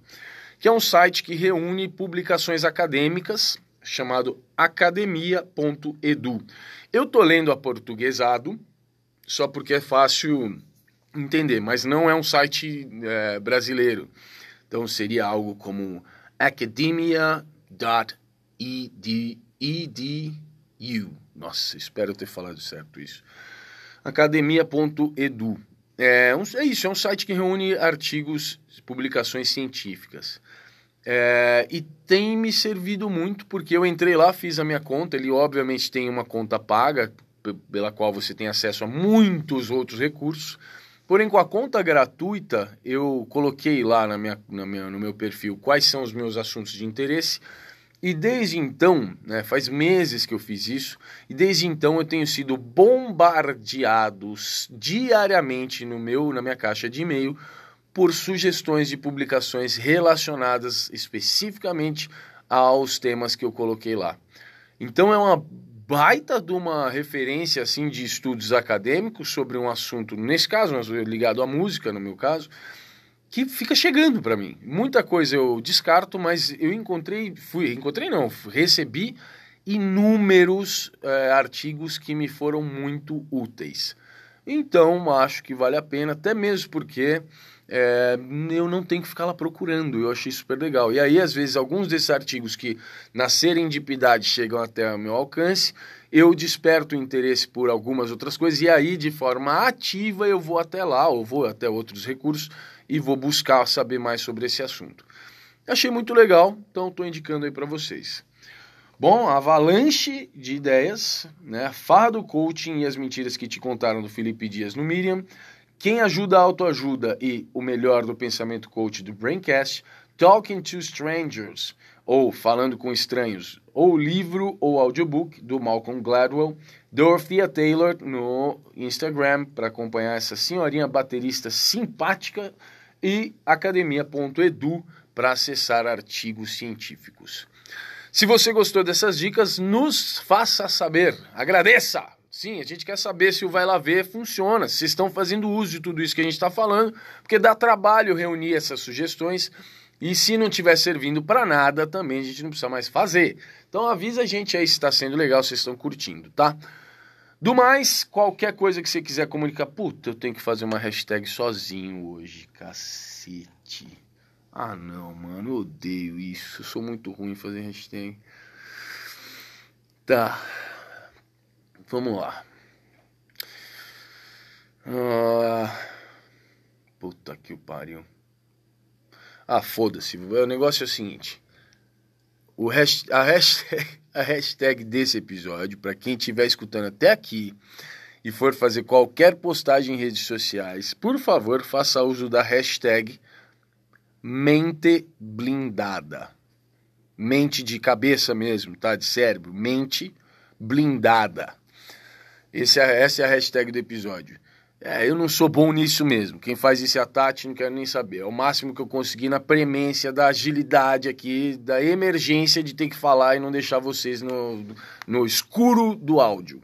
Que é um site que reúne publicações acadêmicas, chamado academia.edu. Eu estou lendo a portuguesado, só porque é fácil entender, mas não é um site é, brasileiro. Então seria algo como academia.edu. Nossa, espero ter falado certo isso. academia.edu. É, é isso, é um site que reúne artigos, publicações científicas. É, e tem me servido muito porque eu entrei lá, fiz a minha conta. Ele, obviamente, tem uma conta paga, pela qual você tem acesso a muitos outros recursos. Porém, com a conta gratuita, eu coloquei lá na minha, na minha, no meu perfil quais são os meus assuntos de interesse. E desde então, né, faz meses que eu fiz isso, e desde então eu tenho sido bombardeado diariamente no meu, na minha caixa de e-mail por sugestões de publicações relacionadas especificamente aos temas que eu coloquei lá. Então é uma baita de uma referência assim de estudos acadêmicos sobre um assunto, nesse caso, ligado à música, no meu caso, que fica chegando para mim. Muita coisa eu descarto, mas eu encontrei, fui, encontrei não, recebi inúmeros é, artigos que me foram muito úteis. Então, acho que vale a pena, até mesmo porque é, eu não tenho que ficar lá procurando. Eu achei super legal. E aí, às vezes, alguns desses artigos que na serendipidade chegam até o meu alcance, eu desperto o interesse por algumas outras coisas e aí, de forma ativa, eu vou até lá ou vou até outros recursos e vou buscar saber mais sobre esse assunto. Achei muito legal, então estou indicando aí para vocês. Bom, avalanche de ideias, né? Farra do coaching e as mentiras que te contaram do Felipe Dias no Miriam, quem ajuda a autoajuda e o melhor do pensamento coach do Braincast, Talking to Strangers, ou Falando com Estranhos, ou livro ou audiobook do Malcolm Gladwell, Dorothea Taylor no Instagram para acompanhar essa senhorinha baterista simpática e academia.edu para acessar artigos científicos. Se você gostou dessas dicas, nos faça saber. Agradeça! Sim, a gente quer saber se o Vai Lá Ver funciona, se estão fazendo uso de tudo isso que a gente está falando, porque dá trabalho reunir essas sugestões e se não estiver servindo para nada, também a gente não precisa mais fazer. Então avisa a gente aí se está sendo legal, se estão curtindo, tá? Do mais, qualquer coisa que você quiser comunicar, puta, eu tenho que fazer uma hashtag sozinho hoje, cacete. Ah, não, mano, eu odeio isso. Eu sou muito ruim em fazer hashtag. Tá. Vamos lá. Ah, puta que o pariu. Ah, foda-se. O negócio é o seguinte. O hashtag, a, hashtag, a hashtag desse episódio, para quem estiver escutando até aqui e for fazer qualquer postagem em redes sociais, por favor, faça uso da hashtag mente blindada. Mente de cabeça mesmo, tá? De cérebro. Mente blindada. Esse é, essa é a hashtag do episódio. É, eu não sou bom nisso mesmo. Quem faz isso é a Tati, não quero nem saber. É o máximo que eu consegui na premência da agilidade aqui, da emergência de ter que falar e não deixar vocês no, no escuro do áudio.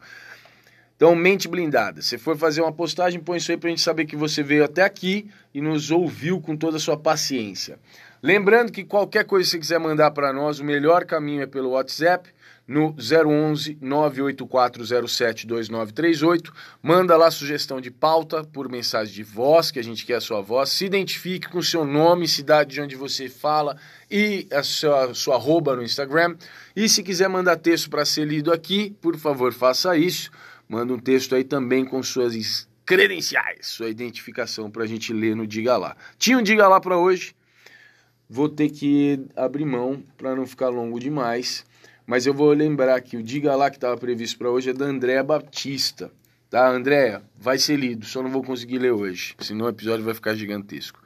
Então, mente blindada. Se for fazer uma postagem, põe isso aí para a gente saber que você veio até aqui e nos ouviu com toda a sua paciência. Lembrando que qualquer coisa que você quiser mandar para nós, o melhor caminho é pelo WhatsApp no 011 984072938. Manda lá sugestão de pauta por mensagem de voz, que a gente quer a sua voz. Se identifique com seu nome, cidade de onde você fala e a sua, sua arroba no Instagram. E se quiser mandar texto para ser lido aqui, por favor, faça isso. Manda um texto aí também com suas credenciais, sua identificação para a gente ler no Diga Lá. Tinha um Diga Lá para hoje, vou ter que abrir mão para não ficar longo demais, mas eu vou lembrar que o Diga Lá que estava previsto para hoje é da Andréa Batista. Tá, Andréa? Vai ser lido, só não vou conseguir ler hoje, senão o episódio vai ficar gigantesco.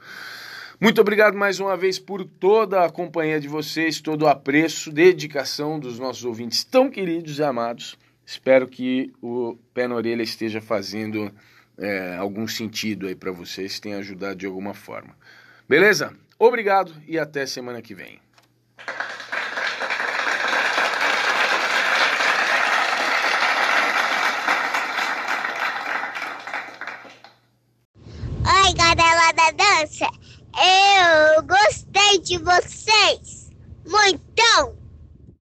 Muito obrigado mais uma vez por toda a companhia de vocês, todo o apreço, dedicação dos nossos ouvintes tão queridos e amados. Espero que o pé na orelha esteja fazendo é, algum sentido aí para vocês, tenha ajudado de alguma forma. Beleza? Obrigado e até semana que vem. Oi, galera da dança! Eu gostei de vocês! Muitão!